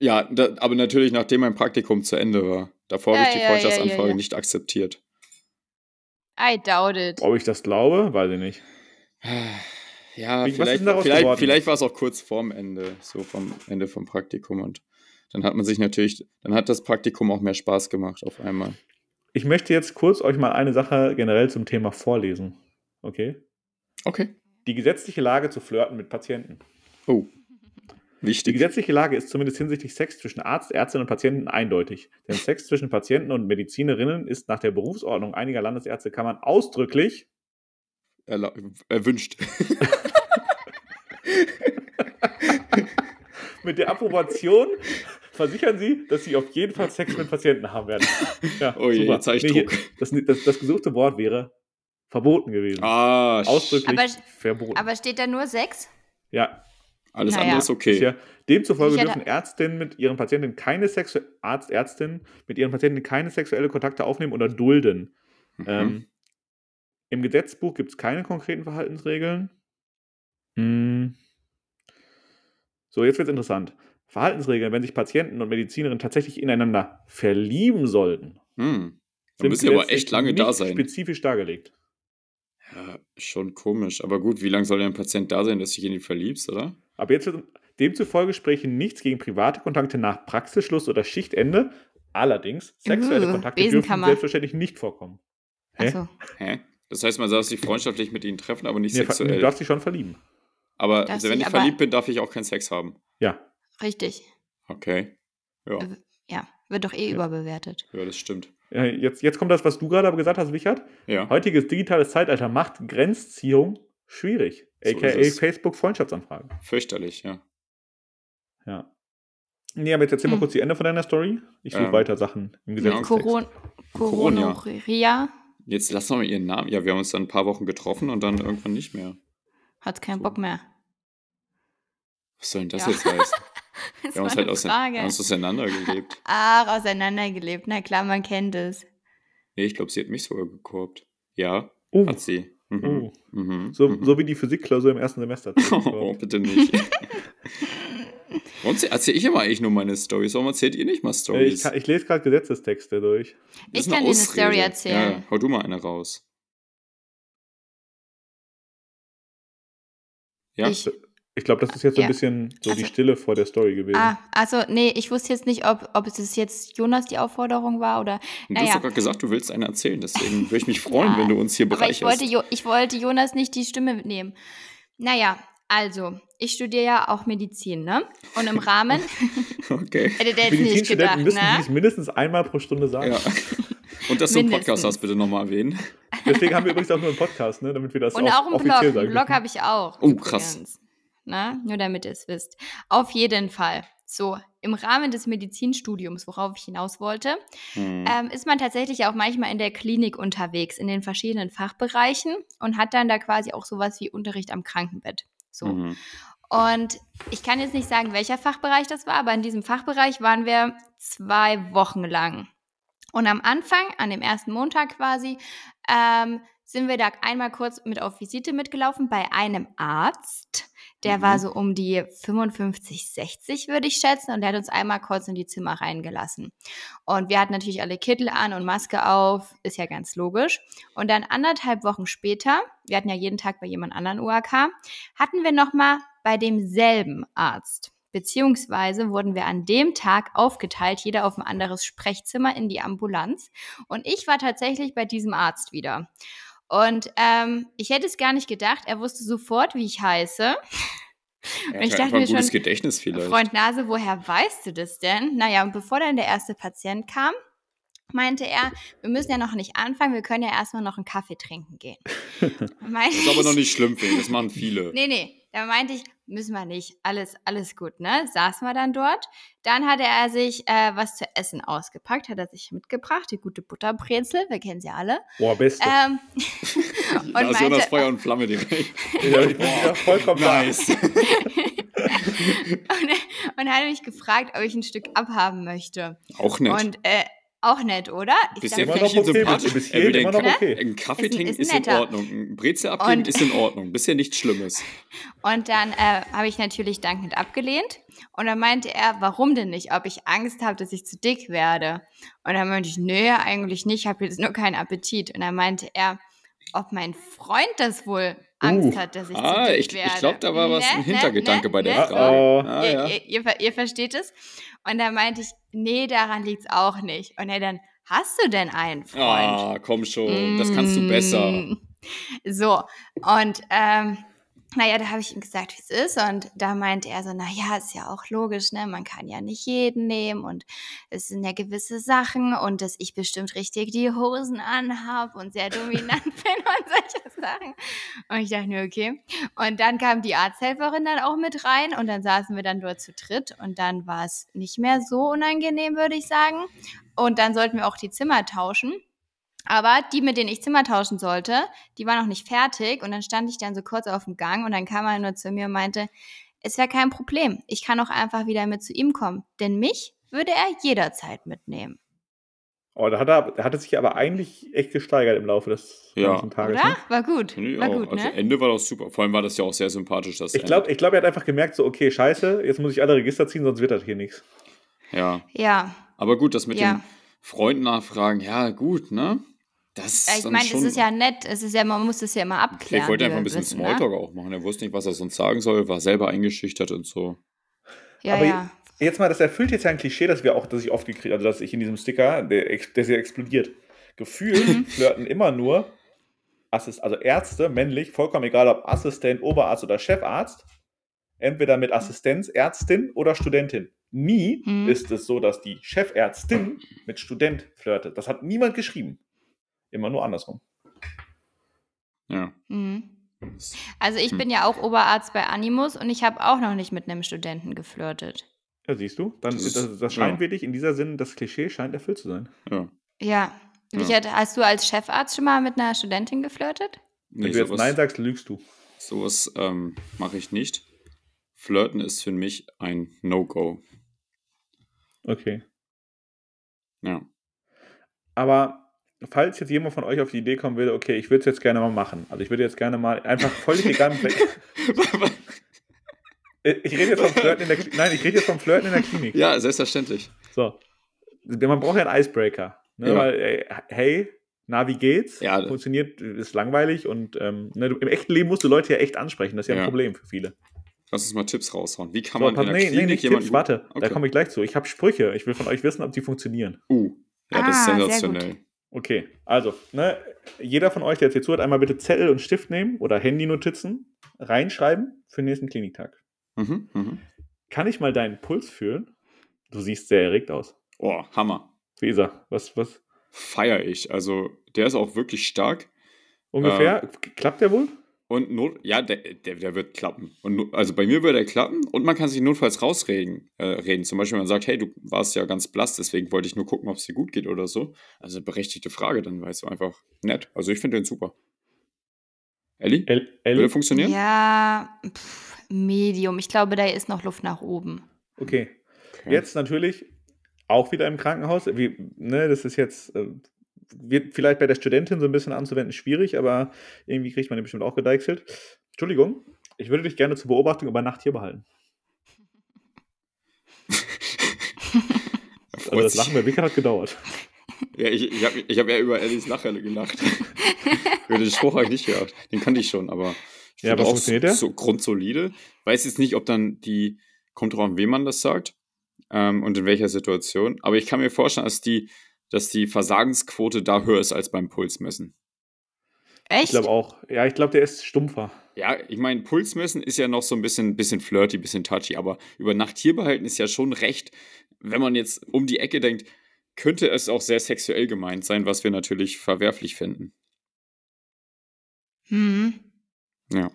Speaker 1: Ja, da, aber natürlich nachdem mein Praktikum zu Ende war. Davor habe
Speaker 3: Ja,
Speaker 1: ich die
Speaker 3: ja,
Speaker 1: Freundschaftsanfrage
Speaker 3: ja,
Speaker 1: nicht akzeptiert.
Speaker 3: I doubt it.
Speaker 2: Ob ich das glaube, weiß ich nicht.
Speaker 1: Ja,
Speaker 2: Wie-
Speaker 1: vielleicht, vielleicht, vielleicht war es auch kurz vorm Ende, so vom Ende vom Praktikum. Und dann hat man sich natürlich, dann hat das Praktikum auch mehr Spaß gemacht auf einmal.
Speaker 2: Ich möchte jetzt kurz euch mal eine Sache generell zum Thema vorlesen. Okay?
Speaker 1: Okay.
Speaker 2: Die gesetzliche Lage zu flirten mit Patienten.
Speaker 1: Oh.
Speaker 2: Die
Speaker 1: Wichtig.
Speaker 2: gesetzliche Lage ist zumindest hinsichtlich Sex zwischen Arzt, Ärztin und Patienten eindeutig. Denn Sex zwischen Patienten und Medizinerinnen ist nach der Berufsordnung einiger Landesärztekammern ausdrücklich
Speaker 1: Erla erwünscht.
Speaker 2: mit der Approbation versichern sie, dass sie auf jeden Fall Sex mit Patienten haben werden. Ja,
Speaker 1: Oh je,
Speaker 2: super.
Speaker 1: jetzt hab ich
Speaker 2: hier,
Speaker 1: Druck.
Speaker 2: das, das, das gesuchte Wort wäre verboten gewesen.
Speaker 1: Ah,
Speaker 2: Ausdrücklich
Speaker 3: Aber-
Speaker 2: verboten.
Speaker 3: Aber steht da nur Sex?
Speaker 2: ja,
Speaker 1: alles
Speaker 3: Naja.
Speaker 1: andere ist okay.
Speaker 2: Ja, demzufolge dürfen Ärztinnen mit ihren Patienten keine Sexu Arzt, Ärztinnen mit ihren Patienten keine sexuelle Kontakte aufnehmen oder dulden.
Speaker 1: Mhm.
Speaker 2: Ähm, Im Gesetzbuch gibt es keine konkreten Verhaltensregeln. Hm. So, jetzt wird es interessant. Verhaltensregeln, wenn sich Patienten und Medizinerinnen tatsächlich ineinander verlieben sollten,
Speaker 1: hm. Dann müssen wir aber echt lange
Speaker 2: nicht
Speaker 1: da sein.
Speaker 2: spezifisch dargelegt.
Speaker 1: Ja, schon komisch. Aber gut, wie lange soll denn ein Patient da sein, dass du dich in ihn verliebst, oder?
Speaker 2: Aber jetzt wird demzufolge sprechen nichts gegen private Kontakte nach Praxisschluss oder Schichtende. Allerdings, sexuelle
Speaker 3: Uh,
Speaker 2: Kontakte dürfen selbstverständlich nicht vorkommen. Hä?
Speaker 3: Achso.
Speaker 1: Hä? Das heißt, man darf sich freundschaftlich mit ihnen treffen, aber nicht
Speaker 2: Nee, du
Speaker 1: sexuell.
Speaker 2: darfst dich schon verlieben.
Speaker 1: aber also, wenn ich
Speaker 3: aber-
Speaker 1: verliebt bin, darf ich auch keinen Sex haben.
Speaker 2: Ja.
Speaker 3: Richtig.
Speaker 1: Okay. Ja,
Speaker 3: Ja, wird doch eh
Speaker 2: Ja.
Speaker 3: überbewertet.
Speaker 1: ja das stimmt.
Speaker 2: Ja, Jetzt, jetzt kommt das, was du gerade aber gesagt hast, Wichert.
Speaker 1: Ja.
Speaker 2: Heutiges digitales Zeitalter macht Grenzziehung schwierig.
Speaker 1: So
Speaker 2: AKA
Speaker 1: ist es.
Speaker 2: Facebook Freundschaftsanfragen.
Speaker 1: Fürchterlich, ja.
Speaker 2: Ja. Nee, aber jetzt erzähl mal
Speaker 3: Hm.
Speaker 2: kurz die Ende von deiner Story. Ich suche
Speaker 1: Ähm,
Speaker 2: weiter Sachen im
Speaker 1: ja,
Speaker 2: Gesetzestext.
Speaker 3: Coron
Speaker 1: Coronia.
Speaker 3: Coronaria
Speaker 1: Jetzt lass doch mal ihren Namen. Ja, wir haben uns dann ein paar Wochen getroffen und dann irgendwann nicht mehr.
Speaker 3: hat keinen Bock mehr.
Speaker 1: Was soll denn das
Speaker 3: Ja.
Speaker 1: jetzt heißen?
Speaker 3: Das
Speaker 1: Wir haben uns halt
Speaker 3: eine Frage.
Speaker 1: wir haben uns auseinandergelebt.
Speaker 3: Ach, auseinandergelebt. Na klar, man kennt es.
Speaker 1: Nee, ich glaube, sie hat mich sogar gekorbt. Ja,
Speaker 2: Oh,
Speaker 1: hat sie. Mhm.
Speaker 2: Oh.
Speaker 1: Mhm.
Speaker 2: So,
Speaker 1: mhm.
Speaker 2: so wie die Physikklausur im ersten Semester.
Speaker 1: Oh, bitte nicht. Warum erzähle ich immer eigentlich nur meine Storys? Warum erzählt ihr nicht mal
Speaker 2: Äh, ich,
Speaker 1: Stories?
Speaker 2: kann, ich lese gerade Gesetzestexte durch.
Speaker 1: Das
Speaker 3: Ich
Speaker 1: ist
Speaker 3: kann dir eine. Story erzählen.
Speaker 1: Ja, hau du mal eine raus. Ja,
Speaker 3: Ich,
Speaker 2: Ich glaube, das ist jetzt so ein
Speaker 3: Ja.
Speaker 2: bisschen so die
Speaker 3: Also-
Speaker 2: Stille vor der Story gewesen.
Speaker 3: ah, also, nee, ich wusste jetzt nicht, ob, ob es jetzt Jonas die Aufforderung war oder.
Speaker 1: du hast
Speaker 3: naja.
Speaker 1: doch gerade gesagt, du willst eine erzählen. Deswegen würde ich mich freuen,
Speaker 3: Ja,
Speaker 1: wenn du uns hier
Speaker 3: Aber ich
Speaker 1: bereicherst.
Speaker 3: wollte, jo ich wollte Jonas nicht die Stimme nehmen. Naja, also, ich studiere ja auch Medizin, ne? Und im Rahmen,
Speaker 1: Okay.
Speaker 3: hätte der jetzt nicht
Speaker 2: Medizinstudenten
Speaker 3: gedacht,
Speaker 2: müssen
Speaker 3: ne?
Speaker 2: dies mindestens einmal pro Stunde sagen.
Speaker 1: Ja. Und dass du einen Podcast hast, bitte nochmal erwähnen.
Speaker 2: Deswegen haben wir übrigens auch nur einen Podcast, ne? damit wir das
Speaker 3: Und
Speaker 2: auch,
Speaker 3: auch einen Blog. Einen Blog habe ich auch.
Speaker 1: Oh, krass.
Speaker 3: Na, nur damit ihr es wisst. Auf jeden Fall. So, im Rahmen des Medizinstudiums, worauf ich hinaus wollte,
Speaker 1: Hm.
Speaker 3: ähm, ist man tatsächlich auch manchmal in der Klinik unterwegs, in den verschiedenen Fachbereichen und hat dann da quasi auch sowas wie Unterricht am Krankenbett. So.
Speaker 1: Mhm.
Speaker 3: Und ich kann jetzt nicht sagen, welcher Fachbereich das war, aber in diesem Fachbereich waren wir zwei Wochen lang. Und am Anfang, an dem ersten Montag quasi, ähm, sind wir da einmal kurz mit auf Visite mitgelaufen bei einem Arzt. Der
Speaker 1: Mhm.
Speaker 3: war so um die 55, 60, würde ich schätzen. Und der hat uns einmal kurz in die Zimmer reingelassen. Und wir hatten natürlich alle Kittel an und Maske auf. Ist ja ganz logisch. Und dann anderthalb Wochen später, wir hatten ja jeden Tag bei jemand anderen UAK, hatten wir nochmal bei demselben Arzt. Beziehungsweise wurden wir an dem Tag aufgeteilt, jeder auf ein anderes Sprechzimmer in die Ambulanz. Und ich war tatsächlich bei diesem Arzt wieder. Und ähm, ich hätte es gar nicht gedacht, er wusste sofort, wie ich heiße.
Speaker 1: Er
Speaker 3: ich
Speaker 1: hat
Speaker 3: dachte mir
Speaker 1: gutes
Speaker 3: schon,
Speaker 1: Gedächtnis vielleicht.
Speaker 3: Freund Nase, woher weißt du das denn? Naja, und bevor dann der erste Patient kam, meinte er, wir müssen ja noch nicht anfangen, wir können ja erstmal noch einen Kaffee trinken gehen.
Speaker 1: Das ist aber
Speaker 3: ich-
Speaker 1: noch nicht schlimm, ich. Das machen viele.
Speaker 3: Nee, nee, da meinte ich, müssen wir nicht. Alles, alles gut, ne? Saßen wir dann dort. Dann hatte er sich äh, was zu essen ausgepackt, hat er sich mitgebracht, die gute Butterbrezel, wir kennen sie alle.
Speaker 2: Boah, beste.
Speaker 3: Ähm,
Speaker 1: da ist Jonas
Speaker 3: meinte-
Speaker 1: Feuer und Flamme direkt.
Speaker 2: ja, ich bin wieder vollkommen
Speaker 1: nice.
Speaker 3: und, und er hat mich gefragt, ob ich ein Stück abhaben möchte.
Speaker 1: Auch nett.
Speaker 3: Und äh, auch nett, oder? Ich
Speaker 1: Bist
Speaker 2: Immer noch
Speaker 1: sympathisch.
Speaker 2: bis
Speaker 1: Er
Speaker 2: immer noch okay.
Speaker 1: Ein Kaffee trinken
Speaker 3: ist
Speaker 1: ist, in. Ordnung. Ein Brezel abgeben
Speaker 3: Und-
Speaker 1: ist in Ordnung. Bisher nichts Schlimmes.
Speaker 3: Und dann äh, habe ich natürlich dankend abgelehnt. Und dann meinte er, warum denn nicht? Ob ich Angst habe, dass ich zu dick werde. Und dann meinte ich, nee, eigentlich nicht, ich habe jetzt nur keinen Appetit. Und dann meinte er, ob mein Freund das wohl Angst
Speaker 2: Uh.
Speaker 3: hat, dass ich
Speaker 1: Ah,
Speaker 3: zu dick
Speaker 1: ich,
Speaker 3: werde.
Speaker 1: ich glaube, da war was ein
Speaker 3: Ne,
Speaker 1: Hintergedanke
Speaker 3: ne,
Speaker 1: bei der
Speaker 3: ne,
Speaker 1: Frage.
Speaker 2: Oh.
Speaker 1: Ah,
Speaker 3: ihr,
Speaker 1: ja.
Speaker 3: ihr, ihr, ver- ihr versteht es? Und dann meinte ich, nee, daran liegt es auch nicht. Und er dann, hast du denn einen Freund?
Speaker 1: ah, komm schon. Das kannst du besser.
Speaker 3: Mm. So, und ähm, naja, da habe ich ihm gesagt, wie es ist. Und da meinte er so, naja, ist ja auch logisch, ne? Man kann ja nicht jeden nehmen und es sind ja gewisse Sachen und dass ich bestimmt richtig die Hosen anhab und sehr dominant bin und solche Sachen. Und ich dachte mir, okay. Und dann kam die Arzthelferin dann auch mit rein und dann saßen wir dann dort zu dritt und dann war es nicht mehr so unangenehm, würde ich sagen. Und dann sollten wir auch die Zimmer tauschen. Aber die, mit denen ich Zimmer tauschen sollte, die war noch nicht fertig. Und dann stand ich dann so kurz auf dem Gang und dann kam er nur zu mir und meinte, es wäre kein Problem. Ich kann auch einfach wieder mit zu ihm kommen. Denn mich würde er jederzeit mitnehmen.
Speaker 2: Oh, da hat er, da hat er sich aber eigentlich echt gesteigert im Laufe des
Speaker 1: Ja.
Speaker 2: ganzen Tages.
Speaker 3: Oder?
Speaker 2: Ne?
Speaker 3: War gut.
Speaker 1: Ich
Speaker 3: War
Speaker 1: auch.
Speaker 3: gut,
Speaker 1: also
Speaker 3: ne?
Speaker 1: Ende war doch super. Vor allem war das ja auch sehr sympathisch. Das
Speaker 2: Ich glaube, ich glaub, er hat einfach gemerkt, so, okay, scheiße, jetzt muss ich alle Register ziehen, sonst wird das hier nichts.
Speaker 1: Ja.
Speaker 3: Ja.
Speaker 1: Aber gut, das mit
Speaker 3: Ja.
Speaker 1: dem Freund nachfragen, ja, gut, ne? Das
Speaker 3: Ich
Speaker 1: dann
Speaker 3: meine, es ist ja nett. Es ist ja, man muss das ja immer abklären.
Speaker 1: Vielleicht wollte einfach ein bisschen
Speaker 3: wissen, ne?
Speaker 1: Smalltalk auch machen. Er wusste nicht, was er sonst sagen soll, war selber eingeschüchtert und so.
Speaker 3: Ja,
Speaker 2: Aber
Speaker 3: ja.
Speaker 2: Jetzt mal, das erfüllt jetzt ja ein Klischee, das wir auch, das ich oft gekriegt also dass ich in diesem Sticker, der, der sehr explodiert. Gefühlt
Speaker 3: Mhm.
Speaker 2: flirten immer nur Assist, also Ärzte, männlich, vollkommen egal ob Assistent, Oberarzt oder Chefarzt, entweder mit Assistenz, Ärztin oder Studentin. Nie
Speaker 3: Mhm.
Speaker 2: ist es so, dass die Chefärztin mit Student flirtet. Das hat niemand geschrieben. Immer nur andersrum.
Speaker 1: Ja.
Speaker 3: Mhm. Also ich
Speaker 1: Hm.
Speaker 3: bin ja auch Oberarzt bei Animus und ich habe auch noch nicht mit einem Studenten geflirtet.
Speaker 2: Ja, siehst du? Dann,
Speaker 1: Das
Speaker 2: das,
Speaker 1: ist-
Speaker 2: das, scheint
Speaker 1: ja.
Speaker 2: wirklich in dieser Sinn, das Klischee scheint erfüllt zu sein.
Speaker 1: Ja.
Speaker 3: Ja.
Speaker 1: Ja.
Speaker 3: Richard, hast du als Chefarzt schon mal mit einer Studentin geflirtet?
Speaker 1: Nee,
Speaker 2: Wenn du jetzt
Speaker 1: sowas,
Speaker 2: Nein sagst, lügst du.
Speaker 1: sowas ähm, mache ich nicht. Flirten ist für mich ein No-Go.
Speaker 2: Okay.
Speaker 1: Ja.
Speaker 2: Aber falls jetzt jemand von euch auf die Idee kommen würde, okay, ich würde es jetzt gerne mal machen. Also ich würde jetzt gerne mal einfach völlig egal. ich rede jetzt vom Flirten in der Klinik. Nein, ich rede jetzt vom Flirten in der Klinik.
Speaker 1: Ja, selbstverständlich.
Speaker 2: So. Man braucht ja einen Icebreaker. Ne?
Speaker 1: Ja.
Speaker 2: Weil, ey, hey, na, wie geht's?
Speaker 1: Ja.
Speaker 2: Funktioniert, ist langweilig und ähm, ne, du, im echten Leben musst du Leute ja echt ansprechen. Das ist ja ein
Speaker 1: Ja.
Speaker 2: Problem für viele.
Speaker 1: Lass uns mal Tipps raushauen. Wie kann
Speaker 2: So,
Speaker 1: man in der
Speaker 2: nee, nee,
Speaker 1: Klinik
Speaker 2: nicht
Speaker 1: jemanden...
Speaker 2: Tipps, warte,
Speaker 1: Okay.
Speaker 2: da komme ich gleich zu. Ich habe Sprüche. Ich will von euch wissen, ob die funktionieren.
Speaker 1: Uh, ja, das ist
Speaker 3: Ah, sehr
Speaker 1: sensationell.
Speaker 2: Okay, also, ne, jeder von euch, der jetzt hier zuhört, einmal bitte Zettel und Stift nehmen oder Handynotizen reinschreiben für den nächsten Kliniktag.
Speaker 1: Mhm, mhm.
Speaker 2: Kann ich mal deinen Puls fühlen? Du siehst sehr erregt aus.
Speaker 1: Oh, Hammer.
Speaker 2: Wie ist er? Was, was?
Speaker 1: Feier ich. Also, der ist auch wirklich stark.
Speaker 2: Ungefähr? Klappt der wohl?
Speaker 1: Und not, ja, der, der, der wird klappen. Und also bei mir wird er klappen und man kann sich notfalls rausreden. Äh, reden. Zum Beispiel, wenn man sagt, hey, du warst ja ganz blass, deswegen wollte ich nur gucken, ob es dir gut geht oder so. Also berechtigte Frage, dann weißt du einfach nett. Also ich finde den super. Elli?
Speaker 2: El
Speaker 1: Würde
Speaker 2: Ellie?
Speaker 1: funktionieren?
Speaker 3: Ja, pff, Medium. Ich glaube, da ist noch Luft nach oben.
Speaker 2: Okay.
Speaker 1: Okay.
Speaker 2: Jetzt natürlich auch wieder im Krankenhaus. Wie, ne, das ist jetzt, äh, wird vielleicht bei der Studentin so ein bisschen anzuwenden schwierig, aber irgendwie kriegt man den bestimmt auch gedeichselt. Entschuldigung, ich würde dich gerne zur Beobachtung über Nacht hier behalten. Also das Lachen bei Wickert hat gedauert.
Speaker 1: Ja, ich, ich habe ich hab ja über Ellis Lache gelacht. über den Spruch habe ich nicht gehabt. Den kannte ich schon, aber ich
Speaker 2: Ja, aber
Speaker 1: auch
Speaker 2: funktioniert
Speaker 1: so,
Speaker 2: der?
Speaker 1: so grundsolide. Weiß jetzt nicht, ob dann die, kommt drauf an, wem man das sagt ähm, und in welcher Situation. Aber ich kann mir vorstellen, dass die, dass die Versagensquote da höher ist als beim Pulsmessen.
Speaker 2: Ich
Speaker 3: Echt?
Speaker 2: glaube auch. Ja, ich glaube, der ist stumpfer.
Speaker 1: Ja, ich meine, Pulsmessen ist ja noch so ein bisschen, bisschen flirty, bisschen touchy, aber über Nacht hier behalten ist ja schon recht, wenn man jetzt um die Ecke denkt, könnte es auch sehr sexuell gemeint sein, was wir natürlich verwerflich finden.
Speaker 3: Hm.
Speaker 1: Ja.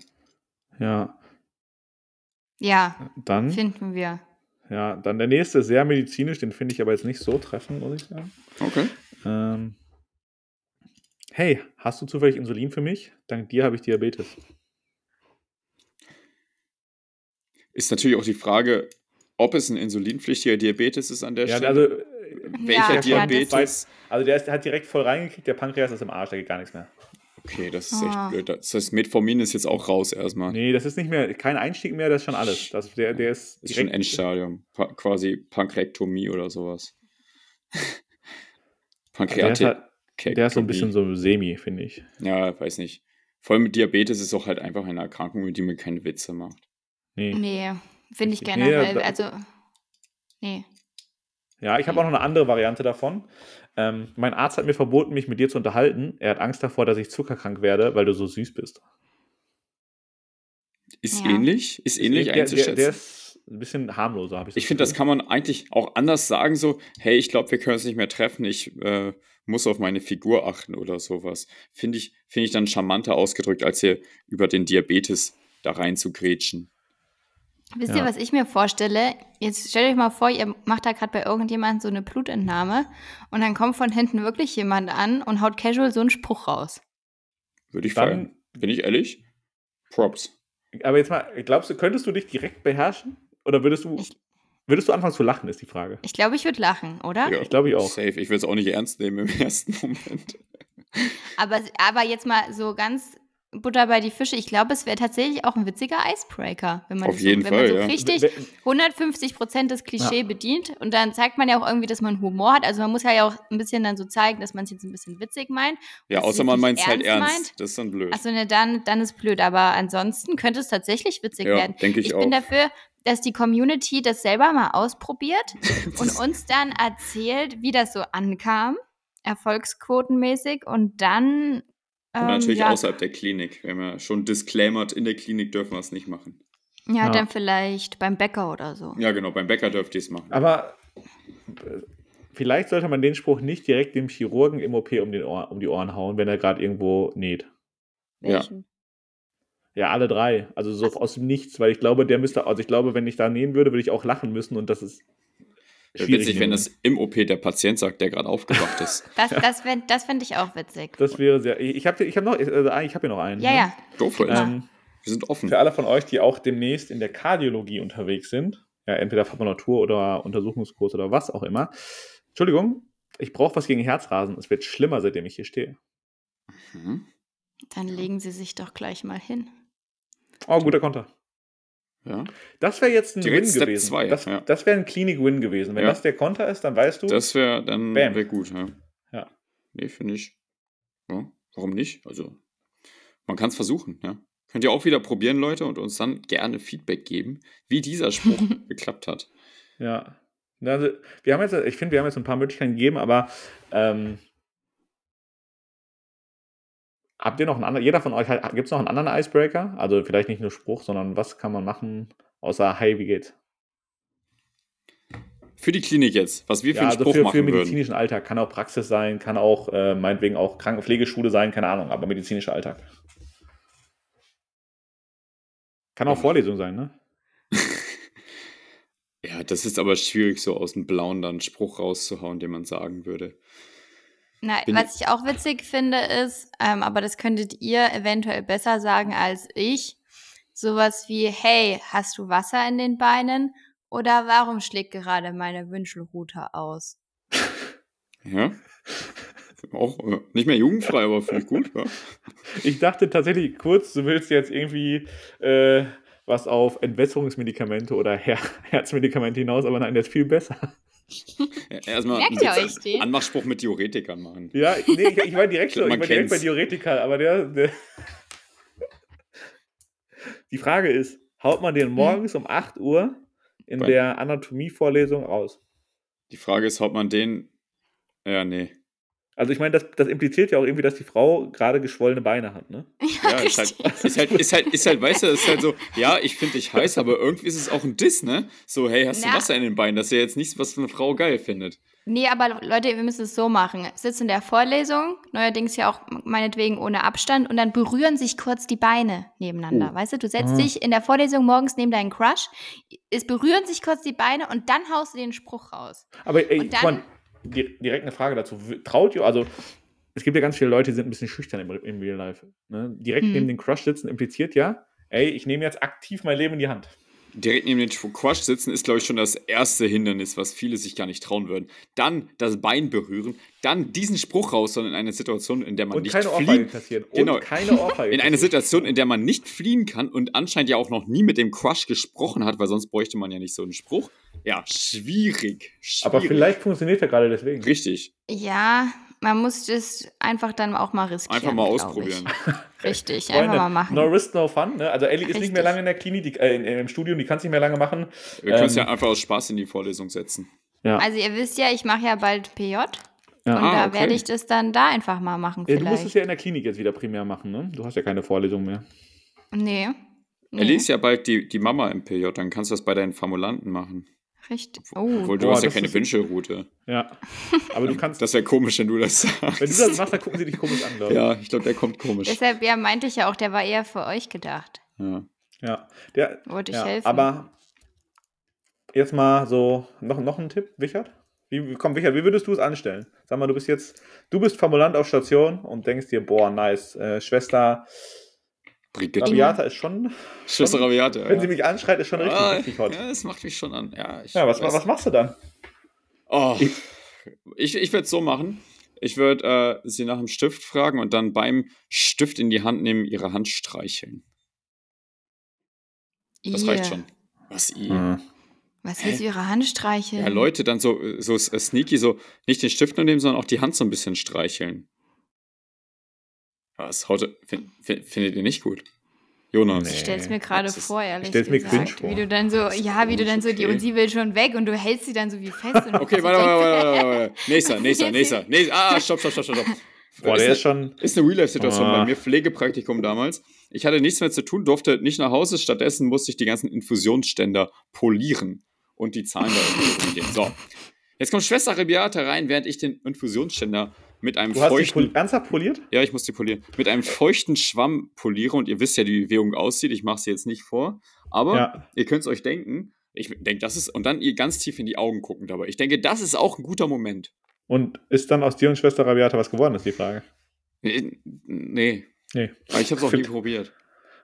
Speaker 2: Ja,
Speaker 3: Ja,
Speaker 2: dann,
Speaker 3: finden wir.
Speaker 2: Ja, dann der nächste, sehr medizinisch, den finde ich aber jetzt nicht so treffend, muss ich sagen.
Speaker 1: Okay.
Speaker 2: Ähm, hey, hast du zufällig Insulin für mich? Dank dir habe ich Diabetes.
Speaker 1: Ist natürlich auch die Frage, ob es ein insulinpflichtiger Diabetes ist an der
Speaker 2: Ja,
Speaker 1: Stelle.
Speaker 2: also,
Speaker 1: Welcher
Speaker 3: ja,
Speaker 1: Diabetes?
Speaker 2: also der, ist, hat direkt voll reingekriegt, der Pankreas ist im Arsch, da geht gar nichts mehr.
Speaker 1: Okay, das ist
Speaker 3: Ah.
Speaker 1: echt blöd. Das heißt, Metformin ist jetzt auch raus erstmal.
Speaker 2: Nee, das ist nicht mehr, kein Einstieg mehr, das ist schon alles. Das, der, der ist,
Speaker 1: ist schon Endstadium. Pa quasi Pankrektomie oder sowas.
Speaker 2: Der ist,
Speaker 1: Pankreatik.
Speaker 2: halt, der ist so ein bisschen so semi, finde ich.
Speaker 1: Ja, weiß nicht. Vor allem mit Diabetes ist auch halt einfach eine Erkrankung, mit die man keine Witze macht.
Speaker 2: Nee.
Speaker 3: Nee, finde ich generell.
Speaker 2: Nee,
Speaker 3: also, nee.
Speaker 2: Ja, ich habe auch noch eine andere Variante davon. Ähm, mein Arzt hat mir verboten, mich mit dir zu unterhalten. Er hat Angst davor, dass ich zuckerkrank werde, weil du so süß bist.
Speaker 1: Ist
Speaker 3: Ja.
Speaker 1: ähnlich, ist ähnlich
Speaker 2: der, der,
Speaker 1: einzuschätzen.
Speaker 2: der ist ein bisschen harmloser, habe ich
Speaker 1: ich finde, das kann man eigentlich auch anders sagen, so, hey, ich glaube, wir können uns nicht mehr treffen, ich äh, muss auf meine Figur achten oder sowas. Finde ich, finde ich dann charmanter ausgedrückt, als hier über den Diabetes da rein zu grätschen.
Speaker 3: Wisst
Speaker 2: Ja.
Speaker 3: ihr, was ich mir vorstelle? Jetzt stellt euch mal vor, ihr macht da gerade bei irgendjemandem so eine Blutentnahme und dann kommt von hinten wirklich jemand an und haut casual so einen Spruch raus.
Speaker 1: Würde ich
Speaker 2: Dann-
Speaker 1: feiern. Bin ich ehrlich? Props.
Speaker 2: Aber jetzt mal, glaubst du, könntest du dich direkt beherrschen? Oder würdest du,
Speaker 3: Ich-
Speaker 2: würdest du anfangen zu lachen, ist die Frage.
Speaker 3: Ich glaube, ich würde lachen, oder?
Speaker 1: Ja,
Speaker 2: Ich glaube ich auch.
Speaker 1: Safe. Ich will es auch nicht ernst nehmen im ersten Moment.
Speaker 3: Aber, aber jetzt mal so ganz Butter bei die Fische. Ich glaube, es wäre tatsächlich auch ein witziger Icebreaker, wenn man
Speaker 1: Auf
Speaker 3: das
Speaker 1: jeden
Speaker 3: so, wenn
Speaker 1: Fall,
Speaker 3: man so
Speaker 1: ja.
Speaker 3: richtig
Speaker 2: Wer-
Speaker 3: 150 Prozent das Klischee bedient und dann zeigt man ja auch irgendwie, dass man Humor hat. Also man muss ja auch ein bisschen dann so zeigen, dass man es jetzt ein bisschen witzig meint.
Speaker 1: Ja, außer man meint es halt
Speaker 3: ernst
Speaker 1: ernst.
Speaker 3: meint?
Speaker 1: Das ist dann blöd.
Speaker 3: Achso, ne, dann, dann ist blöd. Aber ansonsten könnte es tatsächlich witzig
Speaker 1: ja,
Speaker 3: werden.
Speaker 1: denke ich,
Speaker 3: Ich
Speaker 1: auch.
Speaker 3: bin dafür, dass die Community das selber mal ausprobiert und uns dann erzählt, wie das so ankam, erfolgsquotenmäßig und dann.
Speaker 1: Und
Speaker 3: ähm,
Speaker 1: natürlich
Speaker 3: ja,
Speaker 1: außerhalb der Klinik. Wir haben ja schon disclaimert, in der Klinik dürfen wir es nicht machen.
Speaker 3: ja,
Speaker 2: Ja.
Speaker 3: dann vielleicht beim Bäcker oder so.
Speaker 1: Ja, genau, beim Bäcker dürft ihr es machen.
Speaker 2: Aber äh, vielleicht sollte man den Spruch nicht direkt dem Chirurgen im OP um, den Ohr, um die Ohren hauen, wenn er gerade irgendwo näht.
Speaker 1: Ja.
Speaker 3: Welchen?
Speaker 2: Ja, alle drei. Also so aus dem Nichts, weil ich glaube, der müsste, also ich glaube, wenn ich da nähen würde, würde ich auch lachen müssen und das ist.
Speaker 1: Witzig,
Speaker 2: in
Speaker 1: wenn das im OP der Patient sagt, der gerade aufgewacht ist.
Speaker 3: Das, das fände das fänd ich auch witzig.
Speaker 2: Das wäre sehr. Ich habe ich hab noch, also ich habe hier noch einen.
Speaker 3: Ja,
Speaker 2: ne?
Speaker 3: ja.
Speaker 1: Go for it.
Speaker 2: Ähm,
Speaker 1: wir sind offen.
Speaker 2: für alle von euch, die auch demnächst in der Kardiologie unterwegs sind, ja, entweder Formulatur oder Untersuchungskurs oder was auch immer. Entschuldigung, Ich brauche was gegen Herzrasen. Es wird schlimmer, seitdem ich hier stehe.
Speaker 3: Mhm. Dann legen Sie sich doch gleich mal hin.
Speaker 2: Oh, guter Konter.
Speaker 1: Ja.
Speaker 2: Das wäre jetzt ein
Speaker 1: Direkt
Speaker 2: Win
Speaker 1: Step
Speaker 2: gewesen.
Speaker 1: zwei,
Speaker 2: das
Speaker 1: ja.
Speaker 2: das wäre ein Klinik-Win gewesen. Wenn
Speaker 1: Ja.
Speaker 2: das der Konter ist, dann weißt du.
Speaker 1: Das wäre dann wär gut, ja.
Speaker 2: Ja.
Speaker 1: Nee, finde ich. Warum nicht? Also, man kann es versuchen, ja. Könnt ihr auch wieder probieren, Leute, und uns dann gerne Feedback geben, wie dieser Spruch geklappt hat.
Speaker 2: Ja. Also, wir haben jetzt, ich finde, wir haben jetzt ein paar Möglichkeiten gegeben, aber ähm, habt ihr noch einen anderen, jeder von euch, gibt es noch einen anderen Icebreaker? Also vielleicht nicht nur Spruch, sondern was kann man machen, außer Hi, wie geht's?
Speaker 1: Für die Klinik jetzt, was wir für
Speaker 2: Ja,
Speaker 1: einen
Speaker 2: also
Speaker 1: Spruch
Speaker 2: für, für
Speaker 1: machen würden.
Speaker 2: medizinischen Alltag. Kann auch Praxis sein, kann auch äh, meinetwegen auch Krankenpflegeschule sein, keine Ahnung, aber medizinischer Alltag. Kann auch Vorlesung sein, ne?
Speaker 1: Ja, das ist aber schwierig, so aus dem Blauen dann einen Spruch rauszuhauen, den man sagen würde.
Speaker 3: Na,
Speaker 1: Bin-
Speaker 3: was ich auch witzig finde, ist, ähm, aber das könntet ihr eventuell besser sagen als ich, sowas wie, hey, hast du Wasser in den Beinen? Oder warum schlägt gerade meine Wünschelrute aus?
Speaker 1: Ja. Auch äh, nicht mehr jugendfrei, aber finde ich gut. Ja.
Speaker 2: Ich dachte tatsächlich kurz, du willst jetzt irgendwie äh, was auf Entwässerungsmedikamente oder Her Herzmedikamente hinaus, aber nein, der ist viel besser.
Speaker 1: Erstmal
Speaker 3: Merkt
Speaker 1: einen
Speaker 3: ihr euch den?
Speaker 1: Anmachspruch mit Diuretikern machen.
Speaker 2: Ja, nee, ich, ich war direkt so, ich
Speaker 1: Man
Speaker 2: war direkt bei. Diuretika, aber der, der Die Frage ist, haut man den morgens um 8 Uhr in
Speaker 1: Beim-
Speaker 2: der Anatomievorlesung raus?
Speaker 1: Die Frage ist, haut man den. Ja, nee.
Speaker 2: Also ich meine, das, das impliziert ja auch irgendwie, dass die Frau gerade geschwollene Beine hat, ne?
Speaker 1: Ja, ist halt, ist halt, ist halt, ist halt, weißt du, ist halt so, ja, ich finde dich heiß, aber irgendwie ist es auch ein Diss, ne? So, hey, hast du
Speaker 3: Na.
Speaker 1: Wasser in den Beinen? Das ist ja jetzt nichts, was eine Frau geil findet.
Speaker 3: Nee, aber Leute, wir müssen es so machen. Sitzt in der Vorlesung, neuerdings ja auch meinetwegen ohne Abstand, und dann berühren sich kurz die Beine nebeneinander.
Speaker 1: Oh.
Speaker 3: Weißt du, du setzt
Speaker 2: Ah.
Speaker 3: dich in der Vorlesung morgens neben deinen Crush, es berühren sich kurz die Beine und dann haust du den Spruch raus.
Speaker 2: Aber ey,
Speaker 3: Und dann-
Speaker 2: di- direkt eine Frage dazu. Traut ihr, also es gibt ja ganz viele Leute, die sind ein bisschen schüchtern im, im Real Life. Ne? Direkt
Speaker 3: Hm.
Speaker 2: neben den Crush sitzen impliziert ja, ey, ich nehme jetzt aktiv mein Leben in die Hand.
Speaker 1: Direkt neben den Quatsch sitzen ist, glaube ich, schon das erste Hindernis, was viele sich gar nicht trauen würden. Dann das Bein berühren, dann diesen Spruch raus, sondern in einer Situation, in der man
Speaker 2: Und
Speaker 1: nicht
Speaker 2: keine
Speaker 1: fliehen
Speaker 2: kassieren. Und
Speaker 1: Genau.
Speaker 2: keine Ohrfeige
Speaker 1: In einer. Situation, in der man nicht fliehen kann und anscheinend ja auch noch nie mit dem Crush gesprochen hat, weil sonst bräuchte man ja nicht so einen Spruch. Ja, schwierig. schwierig.
Speaker 2: Aber vielleicht funktioniert er gerade deswegen.
Speaker 1: Richtig.
Speaker 3: Ja, man muss das einfach dann auch mal riskieren.
Speaker 1: Einfach mal ausprobieren.
Speaker 3: Ich. Richtig,
Speaker 2: Freunde,
Speaker 3: einfach mal machen.
Speaker 2: No risk, no fun. Ne? Also Ellie ist nicht mehr lange in der Klinik, die, äh, in- im Studium, die kann es nicht mehr lange machen.
Speaker 1: Wir können es
Speaker 2: Ähm,
Speaker 1: ja einfach aus Spaß in die Vorlesung setzen.
Speaker 2: Ja.
Speaker 3: Also ihr wisst ja, ich mache ja bald PJ
Speaker 2: Ja.
Speaker 3: und
Speaker 1: Ah,
Speaker 3: da
Speaker 1: okay.
Speaker 3: werde ich das dann da einfach mal machen
Speaker 2: Ja, du musst es ja in der Klinik jetzt wieder primär machen, ne? Du hast ja keine Vorlesung mehr.
Speaker 3: Nee. nee.
Speaker 1: Ellie ist ja bald die, die Mama im PJ, dann kannst du das bei deinen Formulanten machen.
Speaker 3: Richtig.
Speaker 1: Obwohl
Speaker 3: Oh.
Speaker 1: du
Speaker 2: Boah,
Speaker 1: hast ja keine Wünschelroute.
Speaker 2: Ja. Aber du kannst,
Speaker 1: Das wäre komisch, wenn du das sagst.
Speaker 2: wenn du das machst, dann gucken sie dich komisch an, glaube ich.
Speaker 1: ja, ich glaube, der kommt komisch.
Speaker 3: Deshalb, ja, meinte ich ja auch, der war eher für euch gedacht.
Speaker 1: Ja.
Speaker 2: Ja. Der,
Speaker 3: Wollte ich
Speaker 2: ja.
Speaker 3: helfen.
Speaker 2: Aber jetzt mal so, noch, noch ein Tipp, Wichert? Wie, komm, Wichert, wie würdest du es anstellen? Sag mal, du bist jetzt, du bist Formulant auf Station und denkst dir, boah, nice, äh, Schwester
Speaker 1: Brigitte.
Speaker 2: Rabiata ist schon,
Speaker 1: Schwester Rabiate.
Speaker 2: wenn
Speaker 1: ja.
Speaker 2: sie mich anschreit, ist schon richtig,
Speaker 1: Ah,
Speaker 2: richtig hot.
Speaker 1: Ja, das macht mich schon an. Ja, ich
Speaker 2: Ja, was, was machst du dann?
Speaker 1: Oh, ich ich würde es so machen. Ich würde äh, sie nach dem Stift fragen und dann beim Stift in die Hand nehmen, ihre Hand streicheln. Das
Speaker 3: Ihr.
Speaker 1: reicht schon. Was i?
Speaker 2: Mhm.
Speaker 3: Was willst du ihre Hand streicheln?
Speaker 1: Ja, Leute, dann so, so s- sneaky, so nicht den Stift nur nehmen, sondern auch die Hand so ein bisschen streicheln. Was? Heute fin, fin, findet ihr nicht gut? Jonas.
Speaker 2: Nee.
Speaker 3: Ich stell's mir gerade vor, ehrlich
Speaker 2: stell's mir
Speaker 3: gesagt.
Speaker 2: cringe vor.
Speaker 3: Wie du dann so, ja, wie du dann so, die und sie will schon weg und du hältst sie dann so wie fest. Und
Speaker 1: Okay, warte, warte, warte, warte, warte. Nächster, nächster, nächster, nächster. Ah, stopp, stopp, stopp, stopp, stopp.
Speaker 2: Boah,
Speaker 1: ist,
Speaker 2: der
Speaker 1: eine,
Speaker 2: ist schon,
Speaker 1: ist eine Real-Life-Situation
Speaker 2: Ah.
Speaker 1: bei mir, Pflegepraktikum damals. Ich hatte nichts mehr zu tun, durfte nicht nach Hause, stattdessen musste ich die ganzen Infusionsständer polieren und die Zahlen da irgendwie umgehen. So, jetzt kommt Schwester Rebiata rein, während ich den Infusionsständer mit einem
Speaker 2: du hast dich
Speaker 1: feuchten...
Speaker 2: pol ernsthaft poliert?
Speaker 1: Ja, ich muss die polieren. Mit einem feuchten Schwamm poliere und ihr wisst ja, wie die Bewegung aussieht. Ich mache sie jetzt nicht vor. Aber
Speaker 2: Ja.
Speaker 1: ihr könnt es euch denken. Ich denke, das ist. Und dann ihr ganz tief in die Augen gucken dabei. Ich denke, das ist auch ein guter Moment.
Speaker 2: Und ist dann aus dir und Schwester Rabiata was geworden, ist die Frage.
Speaker 1: Nee. nee.
Speaker 2: Nee.
Speaker 1: Aber ich habe es auch nie probiert.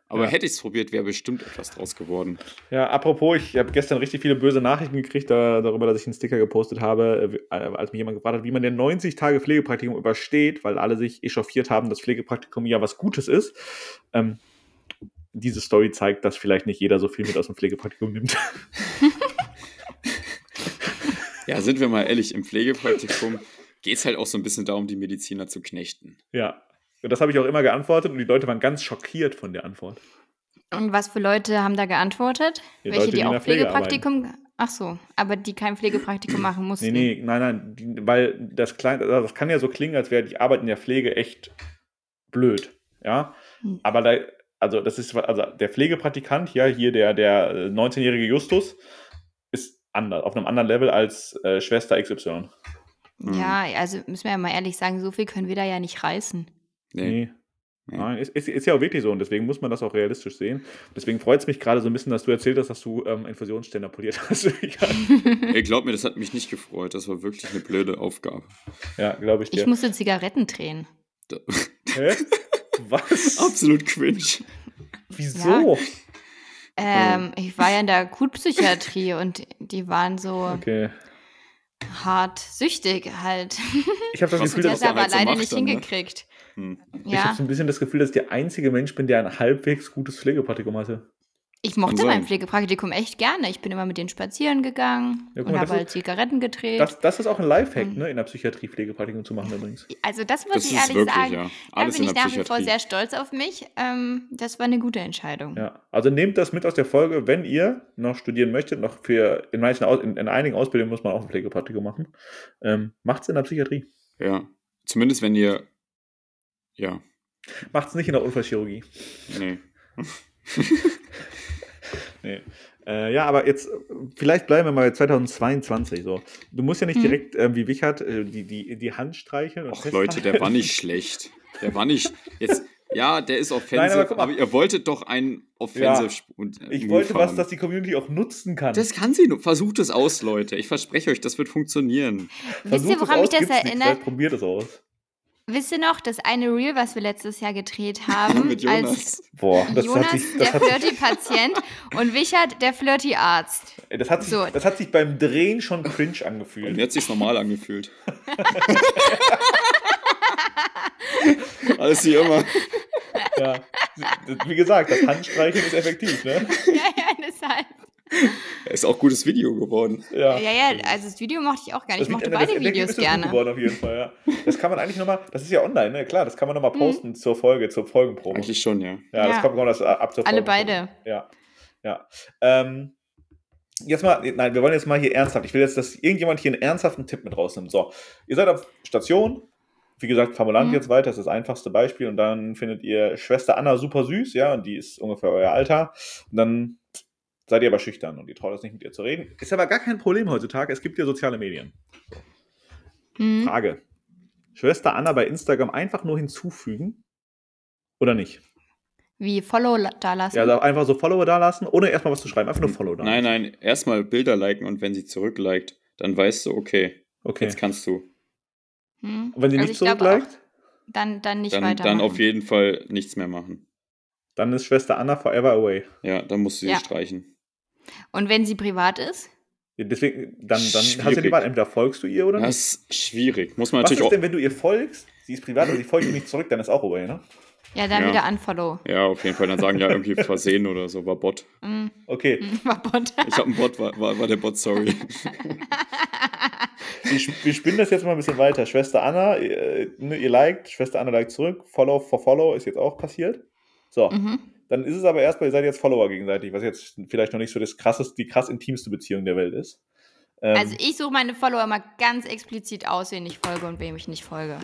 Speaker 1: Aber
Speaker 2: Ja.
Speaker 1: hätte ich es probiert, wäre bestimmt etwas draus geworden.
Speaker 2: Ja, apropos, ich habe gestern richtig viele böse Nachrichten gekriegt da, darüber, dass ich einen Sticker gepostet habe, äh, als mich jemand gefragt hat, wie man den 90 Tage Pflegepraktikum übersteht, weil alle sich echauffiert haben, dass Pflegepraktikum ja was Gutes ist. Ähm, diese Story zeigt, dass vielleicht nicht jeder so viel mit aus dem Pflegepraktikum nimmt.
Speaker 1: Ja, sind wir mal ehrlich, im Pflegepraktikum geht es halt auch so ein bisschen darum, die Mediziner zu knechten.
Speaker 2: ja. Und das habe ich auch immer geantwortet und die Leute waren ganz schockiert von der Antwort.
Speaker 3: Und was für Leute haben da geantwortet?
Speaker 2: Die
Speaker 3: Welche,
Speaker 2: Leute,
Speaker 3: die,
Speaker 2: die in
Speaker 3: auch
Speaker 2: der Pflege
Speaker 3: Pflegepraktikum. Ach so, aber die kein Pflegepraktikum machen mussten.
Speaker 2: Nee, nee, nein, nein, die, weil das, klein, also das kann ja so klingen, als wäre die Arbeit in der Pflege echt blöd, ja.
Speaker 3: Hm.
Speaker 2: Aber da, also das ist, also der Pflegepraktikant, ja, hier der, der äh, 19-jährige Justus, ist anders, auf einem anderen Level als äh, Schwester XY.
Speaker 3: Ja, also müssen wir ja mal ehrlich sagen, so viel können wir da ja nicht reißen.
Speaker 1: Nee.
Speaker 2: Nee.
Speaker 1: Nee.
Speaker 2: Nein, ist, ist, ist ja auch wirklich so und deswegen muss man das auch realistisch sehen. Deswegen freut es mich gerade so ein bisschen, dass du erzählt hast, dass du ähm, Infusionsständer poliert hast. ja,
Speaker 1: Ey, glaub mir, das hat mich nicht gefreut. Das war wirklich eine blöde Aufgabe.
Speaker 2: ja glaube ich dir.
Speaker 3: Ich musste Zigaretten drehen.
Speaker 1: Da-
Speaker 2: Hä? Was?
Speaker 1: Absolut cringe.
Speaker 2: Wieso?
Speaker 3: Ähm, ich war ja in der Akutpsychiatrie und die waren so
Speaker 2: Okay.
Speaker 3: hart süchtig halt.
Speaker 2: Ich habe das Gefühl,
Speaker 1: das er
Speaker 3: aber leider nicht
Speaker 1: dann, ne?
Speaker 3: hingekriegt.
Speaker 1: Hm.
Speaker 2: Ich habe
Speaker 3: Ja,
Speaker 2: so ein bisschen das Gefühl, dass ich der einzige Mensch bin, der ein halbwegs gutes Pflegepraktikum hatte.
Speaker 3: ich mochte mein Pflegepraktikum echt gerne. Ich bin immer mit denen spazieren gegangen
Speaker 2: Ja,
Speaker 3: und
Speaker 2: mal,
Speaker 3: habe halt Zigaretten gedreht.
Speaker 2: Das, das ist auch ein Lifehack,
Speaker 3: Mhm.
Speaker 2: ne, in der Psychiatrie Pflegepraktikum zu machen übrigens.
Speaker 3: also das muss
Speaker 1: Das
Speaker 3: ich ehrlich
Speaker 1: wirklich,
Speaker 3: sagen.
Speaker 1: ja.
Speaker 3: Da bin
Speaker 1: in
Speaker 3: ich nach wie vor sehr stolz auf mich. Ähm, das war eine gute Entscheidung.
Speaker 2: Ja. Also nehmt das mit aus der Folge, wenn ihr noch studieren möchtet, noch für in manchen Aus, in, in einigen Ausbildungen muss man auch ein Pflegepraktikum machen. Ähm, macht's in der Psychiatrie.
Speaker 1: Ja. Zumindest wenn ihr. Ja.
Speaker 2: Macht's nicht in der Unfallchirurgie.
Speaker 1: Nee.
Speaker 2: Nee. Äh, ja, aber jetzt, äh, vielleicht bleiben wir mal bei 2022 so. Du musst ja nicht
Speaker 3: Mhm.
Speaker 2: direkt, ähm, wie Wichert, äh, die, die, die Hand streicheln.
Speaker 1: Och, Leute, der war nicht schlecht. Der war nicht. Jetzt. Ja, der ist offensive,
Speaker 2: Nein, aber
Speaker 1: aber, ihr wolltet doch einen offensive und äh,
Speaker 2: Ich wollte was,
Speaker 1: haben.
Speaker 2: das die Community auch nutzen kann.
Speaker 1: Das kann sie nur. Versucht es aus, Leute. Ich verspreche euch, das wird funktionieren.
Speaker 3: Wisst ihr, woran mich das erinnert?
Speaker 2: Probiert es aus.
Speaker 3: Wisst ihr noch, das eine Reel, was wir letztes Jahr gedreht haben,
Speaker 1: Mit
Speaker 3: als
Speaker 1: Jonas.
Speaker 2: Boah, das
Speaker 3: Jonas
Speaker 2: hat sich,
Speaker 3: der
Speaker 2: das hat,
Speaker 3: Flirty-Patient und Wichert der Flirty-Arzt.
Speaker 2: das, hat sich,
Speaker 3: So.
Speaker 2: das hat sich beim Drehen schon cringe
Speaker 1: Und
Speaker 2: angefühlt.
Speaker 1: mir hat sich's normal angefühlt. Alles wie immer.
Speaker 2: Ja. Wie gesagt, das Handstreicheln ist effektiv, ne?
Speaker 3: ja, ja, deshalb.
Speaker 1: Ist auch gutes Video geworden.
Speaker 2: Ja.
Speaker 3: Ja, ja, also das Video mochte ich auch gar nicht. Ich mochte
Speaker 2: das
Speaker 3: beide
Speaker 2: Ergebnis
Speaker 3: Videos
Speaker 2: ist gut
Speaker 3: gerne.
Speaker 2: geworden auf jeden Fall, ja. Das kann man eigentlich nochmal, das ist ja online, ne? Klar, das kann man nochmal
Speaker 3: Mhm.
Speaker 2: posten zur Folge, zur Folgenprobe.
Speaker 1: Eigentlich schon, ja.
Speaker 2: Ja, das
Speaker 3: Ja.
Speaker 2: kommt kommt das ab zur
Speaker 3: Alle beide.
Speaker 2: Ja. Ja. Ähm, jetzt mal, nein, wir wollen jetzt mal hier ernsthaft. Ich will jetzt, dass irgendjemand hier einen ernsthaften Tipp mit rausnimmt. So, ihr seid auf Station. Wie gesagt, Formulant
Speaker 3: Mhm.
Speaker 2: jetzt weiter, das ist das einfachste Beispiel. Und dann findet ihr Schwester Anna super süß, ja, und die ist ungefähr euer Alter. Und dann seid ihr aber schüchtern und ihr traut euch nicht mit ihr zu reden. Ist aber gar kein Problem heutzutage. Es gibt ja soziale Medien.
Speaker 3: Hm.
Speaker 2: Frage. Schwester Anna bei Instagram einfach nur hinzufügen oder nicht?
Speaker 3: Wie Follow da lassen.
Speaker 2: Ja, also einfach so Follower da lassen, ohne erstmal was zu schreiben. Einfach nur Follow da
Speaker 1: Nein, nein, erstmal Bilder liken und wenn sie zurückliked, dann weißt du, okay,
Speaker 2: Okay.
Speaker 1: jetzt kannst du.
Speaker 3: Hm.
Speaker 2: Und wenn sie
Speaker 3: Also
Speaker 2: nicht zurückliked,
Speaker 3: Dann, dann nicht
Speaker 1: Dann,
Speaker 3: weitermachen.
Speaker 1: dann auf jeden Fall nichts mehr machen.
Speaker 2: dann ist Schwester Anna forever away.
Speaker 1: Ja, dann musst du sie
Speaker 3: Ja.
Speaker 1: streichen.
Speaker 3: Und wenn sie privat ist?
Speaker 2: Deswegen, dann, dann hast du ja
Speaker 1: Schwierig.
Speaker 2: die Wahl, entweder folgst du ihr oder nicht.
Speaker 1: Das ist schwierig. Muss man
Speaker 2: Was
Speaker 1: natürlich
Speaker 2: ist
Speaker 1: auch.
Speaker 2: denn, wenn du ihr folgst? Sie ist privat und sie folgt dir nicht zurück, dann ist auch away, ne?
Speaker 3: Ja, dann
Speaker 1: Ja.
Speaker 3: wieder Unfollow.
Speaker 1: Ja, auf jeden Fall dann sagen, ja, irgendwie versehen oder so, war Bot.
Speaker 3: Hm.
Speaker 2: Okay,
Speaker 3: Hm, War Bot.
Speaker 1: Ich habe einen Bot, war, war, war der Bot, sorry.
Speaker 2: wir, sp- wir spinnen das jetzt mal ein bisschen weiter. Schwester Anna, ihr, ne, ihr liked, Schwester Anna liked zurück, Follow for Follow ist jetzt auch passiert. So,
Speaker 3: mhm.
Speaker 2: Dann ist es aber erstmal, ihr seid jetzt Follower gegenseitig, was jetzt vielleicht noch nicht so das krasseste, die krass intimste Beziehung der Welt ist. Ähm,
Speaker 3: Also ich suche meine Follower mal ganz explizit aus, wen ich folge und wem ich nicht folge.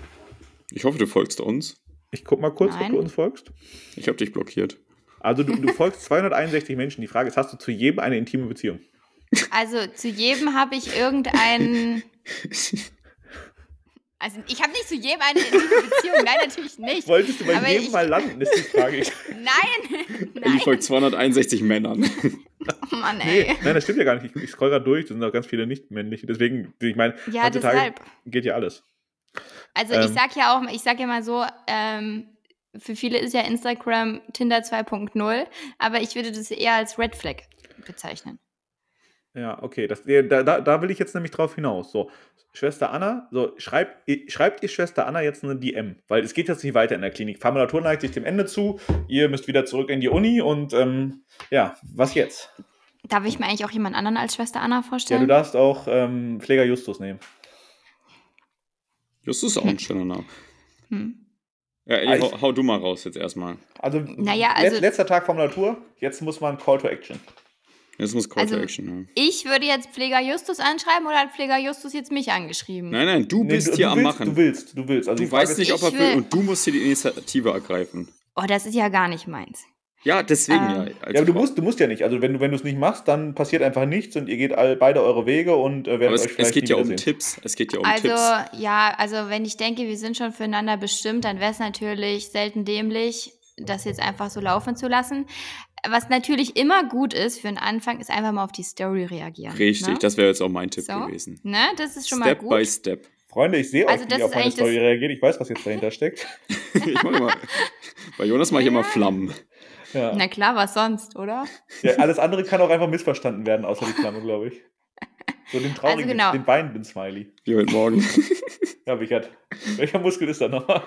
Speaker 1: Ich hoffe, du folgst uns.
Speaker 2: ich guck mal kurz, ob
Speaker 3: Nein.
Speaker 2: du uns folgst.
Speaker 1: Ich habe dich blockiert.
Speaker 2: Also du, du folgst 261 Menschen. Die Frage ist, hast du zu jedem eine intime Beziehung?
Speaker 3: Also zu jedem habe ich irgendeinen. Also ich habe nicht zu jedem eine intime Beziehung, nein, natürlich nicht.
Speaker 2: Wolltest du bei
Speaker 3: Aber
Speaker 2: jedem
Speaker 3: ich-
Speaker 2: mal landen, ist die Frage.
Speaker 3: Nein,
Speaker 1: Ich
Speaker 3: nein,
Speaker 1: folge 261 Männern.
Speaker 3: oh Mann,
Speaker 2: Nee,
Speaker 3: ey.
Speaker 2: nein, das stimmt ja gar nicht. Ich, ich scroll gerade durch, da sind auch ganz viele nicht-männliche. Deswegen, ich meine,
Speaker 3: Ja,
Speaker 2: heutzutage
Speaker 3: deshalb.
Speaker 2: geht ja alles.
Speaker 3: Also
Speaker 2: Ähm.
Speaker 3: ich sag ja auch, ich sag ja mal so, ähm, für viele ist ja Instagram Tinder 2.0, aber ich würde das eher als Red Flag bezeichnen.
Speaker 2: Ja, okay. Das, da, da, da will ich jetzt nämlich drauf hinaus. So, Schwester Anna, so, schreibt, schreibt ihr Schwester Anna jetzt eine DM, weil es geht jetzt nicht weiter in der Klinik. Formulatur neigt sich dem Ende zu, ihr müsst wieder zurück in die Uni und ähm, ja, was jetzt?
Speaker 3: Darf ich mir eigentlich auch jemand anderen als Schwester Anna vorstellen?
Speaker 2: Ja, du darfst auch ähm, Pfleger Justus nehmen.
Speaker 1: Justus ist auch ein schöner Name. Hm. Ja, ey, hau, hau, du mal raus jetzt erstmal.
Speaker 2: Also, naja, also letzter Tag Formulatur, jetzt muss man Call to Action.
Speaker 1: Jetzt muss Call also, to Action, ja.
Speaker 3: Ich würde jetzt Pfleger Justus anschreiben oder hat Pfleger Justus jetzt mich angeschrieben?
Speaker 1: Nein, nein, du bist nee, du, hier
Speaker 2: du
Speaker 1: am
Speaker 2: willst,
Speaker 1: Machen.
Speaker 2: Du willst, du willst.
Speaker 1: Also du weißt nicht, ob er will und du musst hier die Initiative ergreifen.
Speaker 3: Oh, das ist ja gar nicht meins.
Speaker 1: Ja, deswegen
Speaker 2: ähm, ja. ja, aber du musst, du musst ja nicht. Also wenn du wenn es nicht machst, dann passiert einfach nichts und ihr geht all, beide eure Wege und äh, werdet aber
Speaker 1: es,
Speaker 2: euch vielleicht
Speaker 1: Es geht ja um sehen. Tipps. Es geht ja um
Speaker 3: also,
Speaker 1: Tipps.
Speaker 3: Also ja, also wenn ich denke, wir sind schon füreinander bestimmt, dann wäre es natürlich selten dämlich, das jetzt einfach so laufen zu lassen. Was natürlich immer gut ist für einen Anfang, ist einfach mal auf die Story reagieren.
Speaker 1: Richtig,
Speaker 3: ne?
Speaker 1: das wäre jetzt auch mein Tipp so, gewesen.
Speaker 3: Ne, das ist schon
Speaker 1: step
Speaker 3: mal
Speaker 1: gut. Step by step.
Speaker 2: Freunde, ich sehe also euch, wie auf meine Story reagiert. Ich weiß, was jetzt dahinter steckt.
Speaker 1: ich mache immer, bei Jonas mache ich immer Flammen.
Speaker 3: Ja. Na klar, was sonst, oder?
Speaker 2: Ja, alles andere kann auch einfach missverstanden werden, außer die Flamme, glaube ich. So den traurigen, also genau. den weinenden Smiley.
Speaker 1: Wie heute Morgen.
Speaker 2: ja, Wichert. Welcher Muskel ist da nochmal?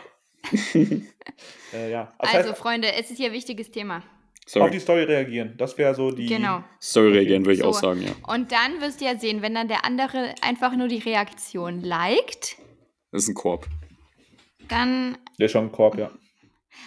Speaker 3: äh, ja. also, heißt, Freunde, es ist hier ein wichtiges Thema.
Speaker 2: Sorry. Auf die Story reagieren. Das wäre so die.
Speaker 3: Genau.
Speaker 1: Story reagieren, würde ich so. auch sagen, ja.
Speaker 3: Und dann wirst du ja sehen, wenn dann der andere einfach nur die Reaktion liked.
Speaker 1: Das ist ein Korb.
Speaker 3: Dann.
Speaker 2: Der ist schon ein Korb, ja.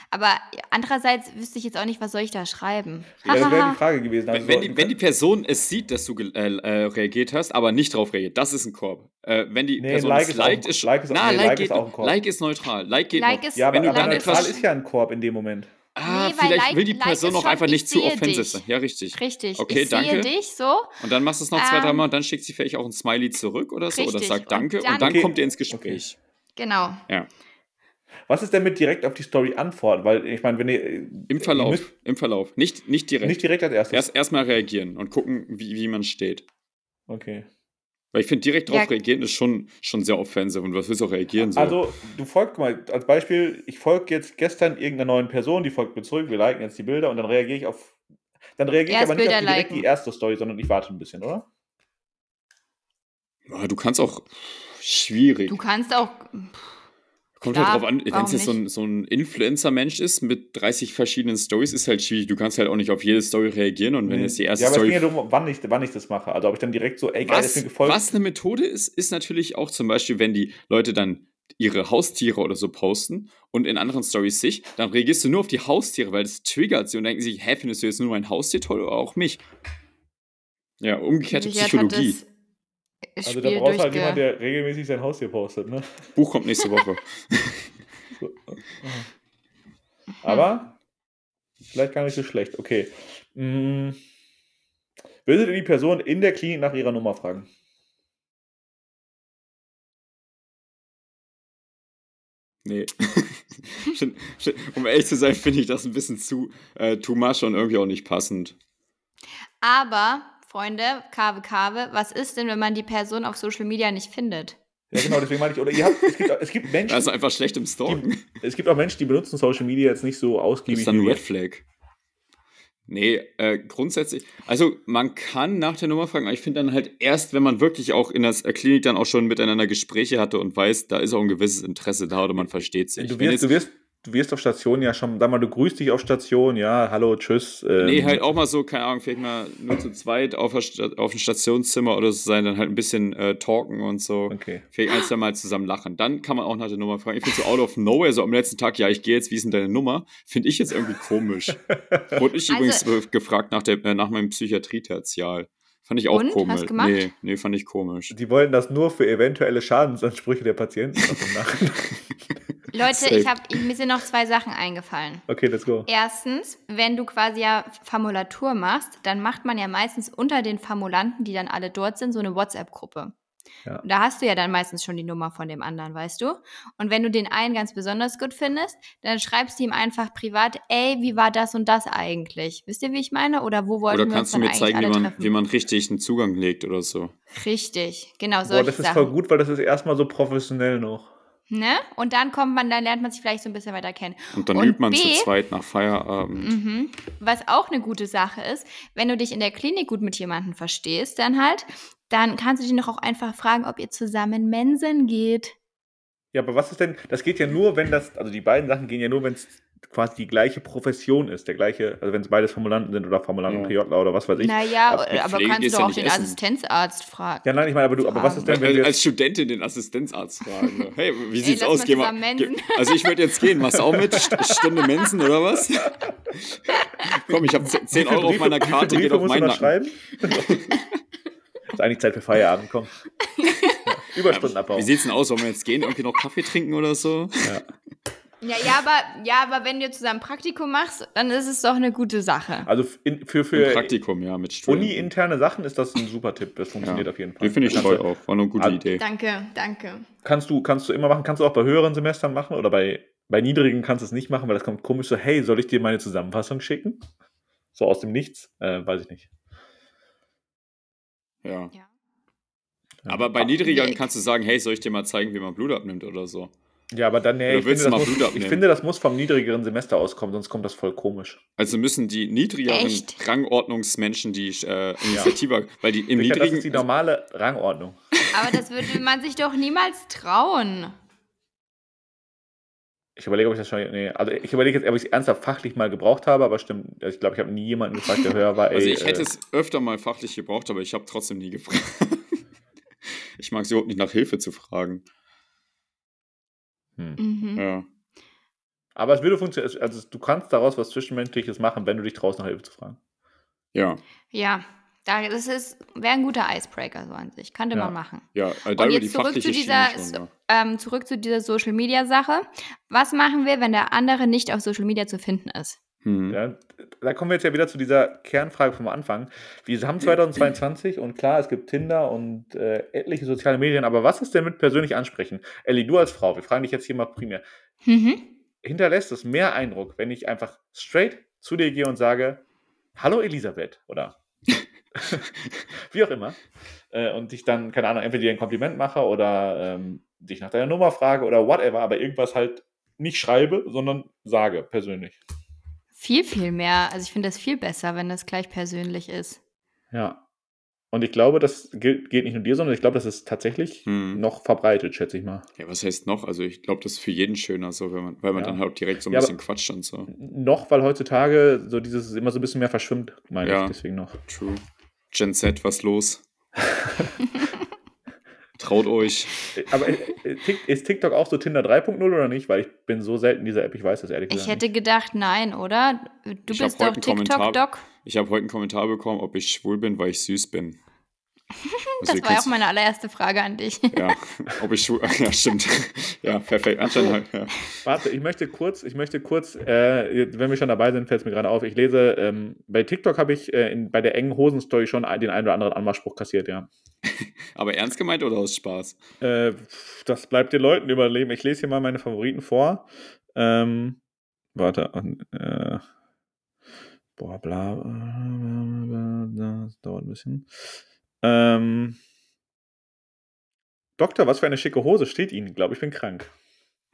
Speaker 3: Aber andererseits wüsste ich jetzt auch nicht, was soll ich da schreiben.
Speaker 2: Ja, das wäre die Frage gewesen.
Speaker 1: Also wenn, die, wenn, die, Person es sieht, dass du äh, äh, reagiert hast, aber nicht drauf reagiert, das ist ein Korb. Äh, wenn die
Speaker 2: nee,
Speaker 1: Person
Speaker 2: like
Speaker 1: es liked,
Speaker 2: ist, like ist, na, nee, like, like ist auch ein Korb.
Speaker 1: Like ist neutral. Like geht
Speaker 3: like
Speaker 1: noch.
Speaker 3: Ist,
Speaker 2: ja, aber,
Speaker 1: wenn
Speaker 2: aber neutral ist ja ein Korb in dem Moment.
Speaker 1: Ah, nee, vielleicht like, will die Person like auch einfach nicht zu offensiv sein. Ja, richtig.
Speaker 3: Richtig.
Speaker 1: Okay,
Speaker 3: ich
Speaker 1: danke.
Speaker 3: sehe dich so.
Speaker 1: Und dann machst du es noch zwei, ähm, dreimal und dann schickt sie vielleicht auch ein Smiley zurück oder so. Richtig. Oder sagt Danke und dann, und dann okay. kommt ihr ins Gespräch.
Speaker 3: Okay. Genau.
Speaker 1: Ja.
Speaker 2: Was ist denn mit direkt auf die Story antworten? Weil ich meine, wenn ihr.
Speaker 1: Im Verlauf. Müsst, Im Verlauf. Nicht, nicht direkt.
Speaker 2: Nicht direkt als erstes.
Speaker 1: Erst erstmal reagieren und gucken, wie, wie man steht.
Speaker 2: Okay.
Speaker 1: Weil ich finde, direkt darauf ja. reagieren ist schon, schon sehr offensiv. Und was willst du auch reagieren? So?
Speaker 2: Also, du folgst mal, als Beispiel, ich folge jetzt gestern irgendeiner neuen Person, die folgt mir zurück, wir liken jetzt die Bilder und dann reagiere ich auf. Dann reagiere ich aber nicht Bilder auf die, direkt die erste Story, sondern ich warte ein bisschen, oder?
Speaker 1: Ja, du kannst auch. Schwierig.
Speaker 3: Du kannst auch.
Speaker 1: Kommt Klar, halt drauf an, wenn es jetzt so ein, so ein Influencer-Mensch ist mit 30 verschiedenen Stories, ist halt schwierig. Du kannst halt auch nicht auf jede Story reagieren und wenn nee. jetzt die erste
Speaker 2: ja, aber
Speaker 1: Story.
Speaker 2: Ja, es ging ja darum, wann ich, wann ich das mache. Also ob ich dann direkt so, ey,
Speaker 1: geil, was, gefolgt. Was eine Methode ist, ist natürlich auch zum Beispiel, wenn die Leute dann ihre Haustiere oder so posten und in anderen Stories sich, dann reagierst du nur auf die Haustiere, weil das triggert sie und denken sich, hä, findest du jetzt nur mein Haustier toll oder auch mich? Ja, umgekehrte Psychologie.
Speaker 2: Also da brauchst du halt jemand, der regelmäßig sein Haustier postet, ne?
Speaker 1: Buch kommt nächste Woche.
Speaker 2: Aber vielleicht gar nicht so schlecht. Okay. Hm. Würdet ihr die Person in der Klinik nach ihrer Nummer fragen?
Speaker 1: Nee. um ehrlich zu sein, finde ich das ein bisschen zu äh, too much und irgendwie auch nicht passend.
Speaker 3: Aber Freunde, Kave Kave, was ist denn, wenn man die Person auf Social Media nicht findet?
Speaker 2: Ja, genau, deswegen meine ich, oder ihr habt, es gibt, es gibt Menschen.
Speaker 1: Das ist einfach schlecht im Stalken.
Speaker 2: Die, es gibt auch Menschen, die benutzen Social Media jetzt nicht so ausgiebig.
Speaker 1: Das ist dann ein Red Flag. Nee, äh, grundsätzlich, also man kann nach der Nummer fragen, aber ich finde dann halt erst, wenn man wirklich auch in der Klinik dann auch schon miteinander Gespräche hatte und weiß, da ist auch ein gewisses Interesse da oder man versteht sich.
Speaker 2: Du wirst, du wirst, du wirst auf Station ja schon, sag mal, du grüßt dich auf Station, ja, hallo, tschüss.
Speaker 1: Ähm. Nee, halt auch mal so, keine Ahnung, vielleicht mal nur zu zweit auf, auf ein Stationszimmer oder so sein, dann halt ein bisschen äh, talken und so.
Speaker 2: Okay.
Speaker 1: Vielleicht ein, zwei Mal zusammen lachen. Dann kann man auch nach der Nummer fragen. Ich finde so out of nowhere, so am letzten Tag, ja, ich gehe jetzt, wie ist denn deine Nummer? Finde ich jetzt irgendwie komisch. Wurde ich also, übrigens gefragt nach, der, äh, nach meinem Psychiatrie-Tertial. Fand ich auch und? komisch. Hast gemacht? Nee, nee, fand ich komisch.
Speaker 2: Die wollten das nur für eventuelle Schadensansprüche der Patienten machen.
Speaker 3: Leute, ich hab, ich, mir sind noch zwei Sachen eingefallen.
Speaker 2: Okay, let's go.
Speaker 3: Erstens, wenn du quasi ja Formulatur machst, dann macht man ja meistens unter den Formulanten, die dann alle dort sind, so eine WhatsApp-Gruppe. Ja. Da hast du ja dann meistens schon die Nummer von dem anderen, weißt du? Und wenn du den einen ganz besonders gut findest, dann schreibst du ihm einfach privat, ey, wie war das und das eigentlich? Wisst ihr, wie ich meine? Oder wo wollten
Speaker 1: oder wir uns Oder kannst du mir zeigen, wie man, wie man richtig einen Zugang legt oder so?
Speaker 3: Richtig, genau,
Speaker 2: solche Boah, das ist voll gut, weil das ist erstmal so professionell noch.
Speaker 3: Ne? Und dann kommt man, dann lernt man sich vielleicht so ein bisschen weiter kennen.
Speaker 1: Und dann
Speaker 3: Und
Speaker 1: übt man
Speaker 3: B-
Speaker 1: zu zweit nach Feierabend.
Speaker 3: Mhm. Was auch eine gute Sache ist, wenn du dich in der Klinik gut mit jemandem verstehst, dann halt, dann kannst du dich noch auch einfach fragen, ob ihr zusammen Mensen geht.
Speaker 2: Ja, aber was ist denn, das geht ja nur, wenn das, also die beiden Sachen gehen ja nur, wenn es quasi die gleiche Profession ist, der gleiche, also wenn es beides Formulanten sind oder Formulanten
Speaker 1: Ja.
Speaker 2: PJler oder was weiß ich.
Speaker 3: Naja,
Speaker 2: Aber
Speaker 3: kannst du
Speaker 1: ja
Speaker 3: auch den
Speaker 1: Essen.
Speaker 3: Assistenzarzt fragen.
Speaker 2: Ja, nein, ich meine, aber du, aber was ist denn, wenn
Speaker 1: Als,
Speaker 2: wir
Speaker 1: als Studentin den Assistenzarzt fragen. Hey, wie sieht's
Speaker 3: lass
Speaker 1: aus? Geh mal, also ich würde jetzt gehen. Machst du auch mit? St- Stunde Mensen oder was? Komm, ich habe 10
Speaker 2: wie viele
Speaker 1: Euro auf meiner Karte, geht auf
Speaker 2: du
Speaker 1: meinen Nacken.
Speaker 2: schreiben? ist eigentlich Zeit für Feierabend, komm. Ja, Überstunden abbauen.
Speaker 1: Wie sieht's denn aus? Wollen wir jetzt gehen? Irgendwie noch Kaffee trinken oder so?
Speaker 2: Ja.
Speaker 3: Ja, ja, aber, ja, aber wenn du zusammen Praktikum machst, dann ist es doch eine gute Sache.
Speaker 2: Also in, für,
Speaker 1: Ein
Speaker 2: für
Speaker 1: Praktikum, ja, mit Studenten.
Speaker 2: Uni-interne Sachen ist das ein super Tipp. Das funktioniert
Speaker 1: Ja.
Speaker 2: auf jeden Fall.
Speaker 1: Den finde ich
Speaker 2: Da
Speaker 1: toll auch. War eine gute
Speaker 2: Also-
Speaker 1: Idee.
Speaker 3: Danke, danke.
Speaker 2: kannst, du, kannst du immer machen, kannst du auch bei höheren Semestern machen oder bei, bei niedrigen kannst du es nicht machen, weil das kommt komisch so, hey, soll ich dir meine Zusammenfassung schicken? So aus dem Nichts? Äh, weiß ich nicht.
Speaker 1: Ja.
Speaker 3: Ja.
Speaker 1: Aber bei niedrigeren
Speaker 3: Nee.
Speaker 1: kannst du sagen, hey, soll ich dir mal zeigen, wie man Blut abnimmt oder so?
Speaker 2: Ja, aber dann, nee, ich finde, das
Speaker 1: mal
Speaker 2: muss,
Speaker 1: Blut
Speaker 2: ich finde, das muss vom niedrigeren Semester auskommen, sonst kommt das voll komisch.
Speaker 1: Also müssen die niedrigeren
Speaker 3: Echt?
Speaker 1: Rangordnungsmenschen die äh, Initiative, weil die im
Speaker 2: Sicher, das
Speaker 1: niedrigen,
Speaker 2: ist die normale Rangordnung.
Speaker 3: Aber das würde man sich doch niemals trauen.
Speaker 2: Ich überlege, ob ich das schon. Nee, also ich überlege jetzt, ob ich es ernsthaft fachlich mal gebraucht habe, aber stimmt. Ich glaube, ich habe nie jemanden gefragt, der höher war. Ey,
Speaker 1: also ich hätte
Speaker 2: äh,
Speaker 1: es öfter mal fachlich gebraucht, aber ich habe trotzdem nie gefragt. ich mag es überhaupt nicht nach Hilfe zu fragen.
Speaker 2: Hm.
Speaker 3: Mhm.
Speaker 1: Ja.
Speaker 2: Aber es würde funktionieren. Also du kannst daraus was Zwischenmenschliches machen, wenn du dich traust, nach Hilfe zu fragen.
Speaker 1: Ja,
Speaker 3: Ja, da, das ist wäre ein guter Icebreaker so an sich. Könnte
Speaker 2: Ja.
Speaker 3: man machen.
Speaker 1: ja, also da
Speaker 3: Und
Speaker 1: über
Speaker 3: jetzt
Speaker 1: die
Speaker 3: zurück zu dieser,
Speaker 1: schon,
Speaker 3: so-
Speaker 1: ja.
Speaker 3: ähm, zurück zu dieser Social Media Sache. Was machen wir, wenn der andere nicht auf Social Media zu finden ist?
Speaker 1: Hm.
Speaker 2: Ja, da kommen wir jetzt ja wieder zu dieser Kernfrage vom Anfang. Wir haben 2022 und klar, es gibt Tinder und äh, etliche soziale Medien, aber was ist denn mit persönlich ansprechen? Ellie, du als Frau, wir fragen dich jetzt hier mal primär.
Speaker 3: Mhm.
Speaker 2: Hinterlässt es mehr Eindruck, wenn ich einfach straight zu dir gehe und sage, hallo Elisabeth oder wie auch immer äh, und dich dann, keine Ahnung, entweder dir ein Kompliment mache oder ähm, dich nach deiner Nummer frage oder whatever, aber irgendwas halt nicht schreibe, sondern sage persönlich.
Speaker 3: Viel, viel mehr. Also ich finde das viel besser, wenn das gleich persönlich ist.
Speaker 2: Ja. Und ich glaube, das gilt, geht nicht nur dir, sondern ich glaube, das ist tatsächlich
Speaker 1: Hm.
Speaker 2: noch verbreitet, schätze ich mal.
Speaker 1: Ja, was heißt noch? Also ich glaube, das ist für jeden schöner, so, wenn man, weil man
Speaker 2: Ja.
Speaker 1: dann halt direkt so ein
Speaker 2: Ja,
Speaker 1: bisschen quatscht und so.
Speaker 2: Noch, weil heutzutage so dieses immer so ein bisschen mehr verschwimmt, meine
Speaker 1: Ja.
Speaker 2: ich, deswegen noch.
Speaker 1: True. Gen Z, was los? Traut euch.
Speaker 2: Aber ist TikTok auch so Tinder 3.0 oder nicht? Weil ich bin so selten in dieser App, ich weiß das ehrlich
Speaker 3: Ich
Speaker 2: gesagt
Speaker 3: hätte gedacht, nein, oder? Du
Speaker 1: Ich
Speaker 3: bist doch
Speaker 1: heute einen Kommentar-
Speaker 3: TikTok-Doc.
Speaker 1: Ich habe heute einen Kommentar bekommen, ob ich schwul bin, weil ich süß bin. Also
Speaker 3: Das
Speaker 1: ihr
Speaker 3: war ja auch meine allererste Frage an dich.
Speaker 1: Ja, ob ich schwul. Ja, stimmt. Ja, perfekt. Anscheinend ja.
Speaker 2: Warte, ich möchte kurz, ich möchte kurz, äh, wenn wir schon dabei sind, fällt es mir gerade auf. Ich lese, ähm, bei TikTok habe ich äh, in, bei der engen Hosenstory schon den einen oder anderen Anmachspruch kassiert, ja.
Speaker 1: Aber ernst gemeint oder aus Spaß?
Speaker 2: Äh, das bleibt den Leuten überleben. Ich lese hier mal meine Favoriten vor. Ähm, warte. Äh, boah, bla, bla, bla, bla, das dauert ein bisschen. Ähm, Doktor, was für eine schicke Hose steht Ihnen? Ich glaube, ich bin krank.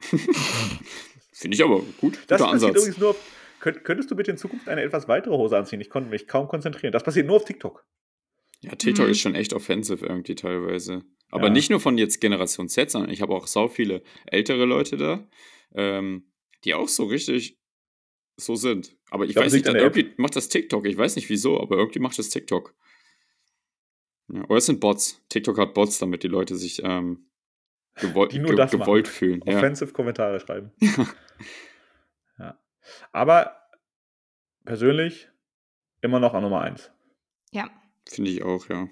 Speaker 1: Finde ich aber gut.
Speaker 2: Das
Speaker 1: Guter
Speaker 2: passiert
Speaker 1: Ansatz.
Speaker 2: übrigens nur. Auf, könnt, könntest du bitte in Zukunft eine etwas weitere Hose anziehen? Ich konnte mich kaum konzentrieren. Das passiert nur auf TikTok.
Speaker 1: Ja, TikTok
Speaker 3: Mhm.
Speaker 1: ist schon echt offensive irgendwie teilweise. Aber
Speaker 2: Ja.
Speaker 1: nicht nur von jetzt Generation Z, sondern ich habe auch sau viele ältere Leute da, ähm, die auch so richtig so sind. Aber ich,
Speaker 2: glaub,
Speaker 1: weiß nicht, irgendwie macht das TikTok. Ich weiß nicht wieso, aber irgendwie macht das TikTok. Ja, oder es sind Bots. TikTok hat Bots, damit die Leute sich ähm, gewol
Speaker 2: Die nur
Speaker 1: ge
Speaker 2: das
Speaker 1: gewollt
Speaker 2: machen.
Speaker 1: fühlen. Ja.
Speaker 2: Offensive Kommentare schreiben. ja. Aber persönlich immer noch an Nummer 1.
Speaker 3: Ja.
Speaker 1: Finde ich auch, ja.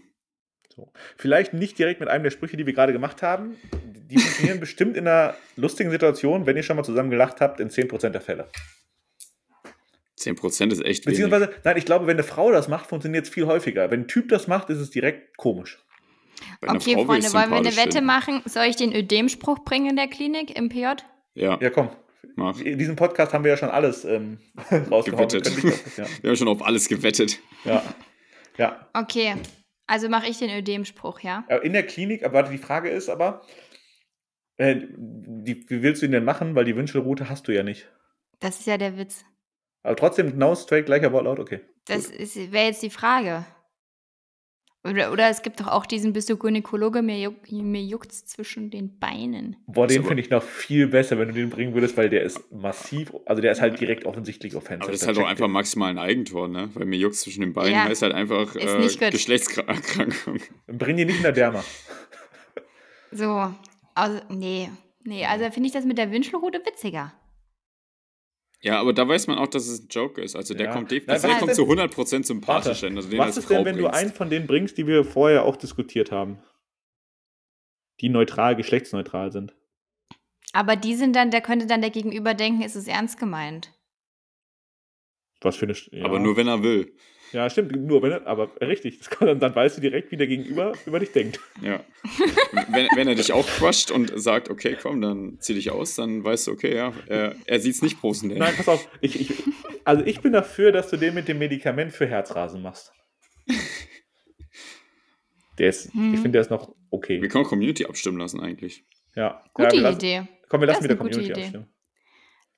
Speaker 2: So. Vielleicht nicht direkt mit einem der Sprüche, die wir gerade gemacht haben. Die funktionieren bestimmt in einer lustigen Situation, wenn ihr schon mal zusammen gelacht habt, in 10% der Fälle.
Speaker 1: 10% ist echt wenig.
Speaker 2: Beziehungsweise, nein, ich glaube, wenn eine Frau das macht, funktioniert es viel häufiger. Wenn ein Typ das macht, ist es direkt komisch.
Speaker 3: Okay,
Speaker 1: Frau
Speaker 3: Freunde, wollen wir eine Wette
Speaker 1: finden.
Speaker 3: machen? Soll ich den Ödem-Spruch bringen in der Klinik im PJ?
Speaker 1: Ja,
Speaker 2: Ja, komm.
Speaker 1: mach.
Speaker 2: In diesem Podcast haben wir ja schon alles ähm, rausgehauen. Wir
Speaker 1: Gewettet.
Speaker 2: das- Ja.
Speaker 1: Wir haben schon auf alles gewettet.
Speaker 2: ja. ja.
Speaker 3: Okay, also mache ich den Ödem-Spruch, ja?
Speaker 2: In der Klinik, aber warte, die Frage ist aber, Äh, die, wie willst du ihn denn machen? Weil die Wünschelroute hast du ja nicht.
Speaker 3: Das ist ja der Witz.
Speaker 2: Aber trotzdem genau straight gleicher Wortlaut, okay.
Speaker 3: Das wäre jetzt die Frage. Oder, oder es gibt doch auch diesen, bist du Gynäkologe, mir, juck, mir juckt's zwischen den Beinen.
Speaker 2: Boah, den finde ich noch viel besser, wenn du den bringen würdest, weil der ist massiv, also der ist halt direkt offensichtlich offensiv.
Speaker 1: Aber das ist halt auch einfach maximal ein Eigentor, ne? Weil mir juckt zwischen den Beinen
Speaker 3: Ja.
Speaker 1: heißt halt einfach äh. Geschlechtserkrankung.
Speaker 2: Bring die nicht in der Derma.
Speaker 3: So, also, nee. Nee, also finde ich das mit der Wünschelrute witziger.
Speaker 1: Ja, aber da weiß man auch, dass es ein Joke ist. Also der
Speaker 2: Ja.
Speaker 1: kommt definitiv, der kommt zu 100% sympathisch hin. Also
Speaker 2: Was
Speaker 1: als
Speaker 2: ist
Speaker 1: Frau
Speaker 2: denn, wenn du
Speaker 1: bringst.
Speaker 2: einen von denen bringst, die wir vorher auch diskutiert haben? Die neutral, geschlechtsneutral sind.
Speaker 3: Aber die sind dann, der könnte dann der Gegenüber denken, ist es ernst gemeint.
Speaker 2: Was für eine. Ja.
Speaker 1: Aber nur wenn er will.
Speaker 2: Ja, stimmt, nur wenn er, aber richtig. Das kann, dann, dann weißt du direkt, wie der Gegenüber über dich denkt.
Speaker 1: Ja. wenn, wenn er dich auch crusht und sagt, okay, komm, dann zieh dich aus, dann weißt du, okay, ja, er, er sieht's nicht professionell.
Speaker 2: Nein, pass auf. Ich, ich, also ich bin dafür, dass du den mit dem Medikament für Herzrasen machst. Der ist,
Speaker 3: Hm.
Speaker 2: ich finde, der ist noch
Speaker 1: Wir
Speaker 2: okay.
Speaker 1: können auch Community abstimmen lassen eigentlich.
Speaker 2: Ja.
Speaker 3: Gute
Speaker 2: ja, wir lassen,
Speaker 3: Idee.
Speaker 2: Komm, wir lassen
Speaker 3: ist
Speaker 2: mit der
Speaker 3: eine gute
Speaker 2: Community abstimmen.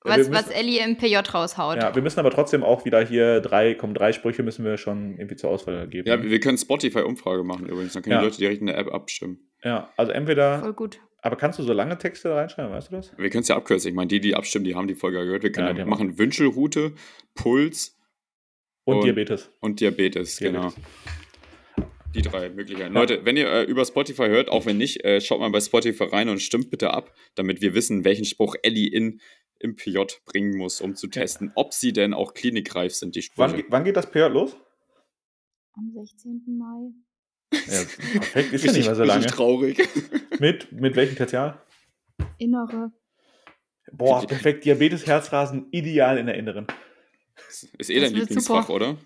Speaker 3: Was,
Speaker 2: wir
Speaker 3: was
Speaker 2: müssen-
Speaker 3: Ellie im PJ raushaut.
Speaker 2: Ja, wir müssen aber trotzdem auch wieder hier drei, kommen drei Sprüche müssen wir schon irgendwie zur Auswahl geben.
Speaker 1: Ja, wir können Spotify-Umfrage machen übrigens. Dann können
Speaker 2: Ja.
Speaker 1: die Leute direkt in der App abstimmen.
Speaker 2: ja, also entweder,
Speaker 3: Voll gut.
Speaker 2: aber kannst du so lange Texte da reinschreiben, weißt du das?
Speaker 1: Wir können es ja abkürzen. Ich meine, die, die abstimmen, die haben die Folge gehört. Wir können
Speaker 2: Ja,
Speaker 1: machen Wünschelroute, Puls
Speaker 2: Und,
Speaker 1: Und-
Speaker 2: Diabetes.
Speaker 1: und Diabetes.
Speaker 2: Diabetes.
Speaker 1: Genau. Die drei Möglichkeiten. Leute, wenn ihr äh, über Spotify hört, auch wenn nicht, äh, schaut mal bei Spotify rein und stimmt bitte ab, damit wir wissen, welchen Spruch Ellie in, im PJ bringen muss, um zu testen, ob sie denn auch klinikreif sind, die
Speaker 2: Wann,
Speaker 1: Sprüche.
Speaker 2: ge- wann geht das PJ los?
Speaker 3: Am 16. Mai.
Speaker 2: Ja, perfekt, ist ja nicht mehr so lange.
Speaker 1: traurig.
Speaker 2: Mit, mit welchem Tertial?
Speaker 3: Innere.
Speaker 2: Boah, perfekt. Diabetes, Herzrasen, ideal in der Inneren.
Speaker 1: Ist eh dein
Speaker 3: wird
Speaker 1: Lieblingsfach,
Speaker 3: super.
Speaker 1: oder?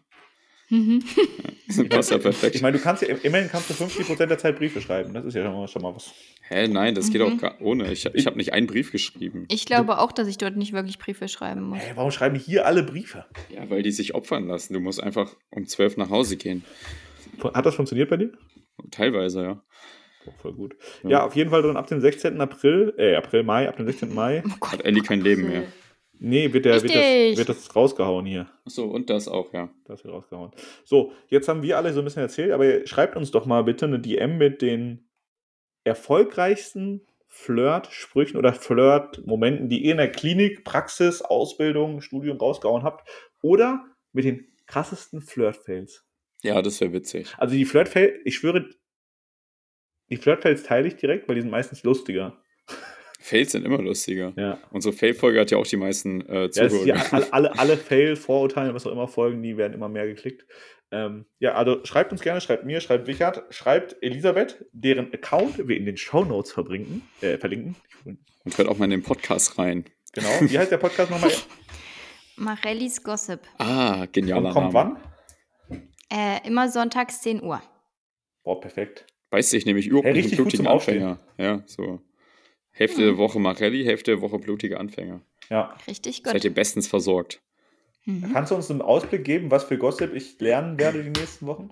Speaker 3: Mhm.
Speaker 1: Passt ja perfekt.
Speaker 2: Ich meine, du kannst ja, immerhin kannst du 50% der Zeit Briefe schreiben. Das ist ja schon mal, schon mal was.
Speaker 1: Hä, nein, das geht
Speaker 3: Mhm.
Speaker 1: auch gar ohne. Ich, ich habe nicht einen Brief geschrieben.
Speaker 3: Ich glaube auch, dass ich dort nicht wirklich Briefe schreiben muss.
Speaker 2: Hey, warum schreiben hier alle Briefe?
Speaker 1: Ja, weil die sich opfern lassen. Du musst einfach um 12 nach Hause gehen.
Speaker 2: Hat das funktioniert bei dir?
Speaker 1: Teilweise, ja.
Speaker 2: Oh, voll gut.
Speaker 1: Ja.
Speaker 2: Ja. auf jeden Fall dann ab dem 16. April, äh, April, Mai, ab dem 16. Mai.
Speaker 3: Oh Gott.
Speaker 1: Hat Ellie kein Leben mehr.
Speaker 2: Nee, wird, der, wird, das, wird das rausgehauen hier.
Speaker 1: Achso, und das auch, ja.
Speaker 2: Das wird rausgehauen. So, jetzt haben wir alle so ein bisschen erzählt, aber schreibt uns doch mal bitte eine DM mit den erfolgreichsten Flirt-Sprüchen oder Flirt-Momenten, die ihr in der Klinik, Praxis, Ausbildung, Studium rausgehauen habt. Oder mit den krassesten Flirt-Fails.
Speaker 1: Ja, das wäre witzig.
Speaker 2: Also die Flirt-Fails, ich schwöre, die Flirt-Fails teile ich direkt, weil die sind meistens lustiger.
Speaker 1: Fails sind immer lustiger.
Speaker 2: Ja.
Speaker 1: Unsere Fail-Folge hat ja auch die meisten äh, Zuhörer.
Speaker 2: ja alle, alle, alle Fail, Vorurteile, was auch immer folgen, die werden immer mehr geklickt. Ähm, ja, also schreibt uns gerne, schreibt mir, schreibt Wichert, schreibt Elisabeth, deren Account wir in den Shownotes verbringen, äh, verlinken.
Speaker 1: Und hört auch mal in den Podcast rein.
Speaker 2: Genau. Wie heißt der Podcast nochmal?
Speaker 3: Marellis Gossip.
Speaker 1: Ah, genialer
Speaker 2: Und kommt
Speaker 1: Name.
Speaker 2: wann?
Speaker 3: Äh, immer sonntags 10 Uhr.
Speaker 2: Boah, perfekt.
Speaker 1: Weiß ich nämlich überhaupt
Speaker 2: Hey,
Speaker 1: nicht
Speaker 2: richtig gut
Speaker 1: blutigen
Speaker 2: zum Aufstehen.
Speaker 1: Ja, so. Hälfte der Woche Marelli, Hälfte der Woche blutige Anfänger.
Speaker 2: Ja.
Speaker 3: Richtig
Speaker 1: Seid
Speaker 3: gut.
Speaker 1: ihr bestens versorgt.
Speaker 3: Mhm.
Speaker 2: Kannst du uns einen Ausblick geben, was für Gossip ich lernen werde die nächsten Wochen?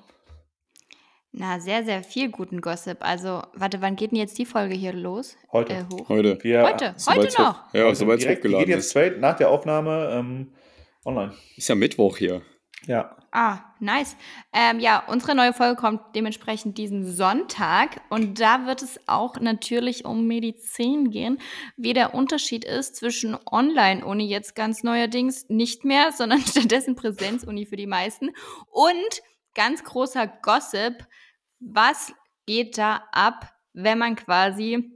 Speaker 3: Na, sehr, sehr viel guten Gossip. Also, warte, wann geht denn jetzt die Folge hier los?
Speaker 2: Heute.
Speaker 3: Äh, hoch?
Speaker 1: Heute.
Speaker 2: Wir,
Speaker 3: Heute, heute noch.
Speaker 1: Ja,
Speaker 2: heute
Speaker 1: sobald es
Speaker 2: direkt, die
Speaker 1: hochgeladen
Speaker 2: geht jetzt
Speaker 1: ist.
Speaker 2: straight nach der Aufnahme ähm, online.
Speaker 1: Ist ja Mittwoch hier.
Speaker 2: Ja.
Speaker 3: Ah, nice. Ähm, ja, unsere neue Folge kommt dementsprechend diesen Sonntag und da wird es auch natürlich um Medizin gehen, wie der Unterschied ist zwischen Online-Uni jetzt ganz neuerdings nicht mehr, sondern stattdessen Präsenz-Uni für die meisten und ganz großer Gossip, was geht da ab, wenn man quasi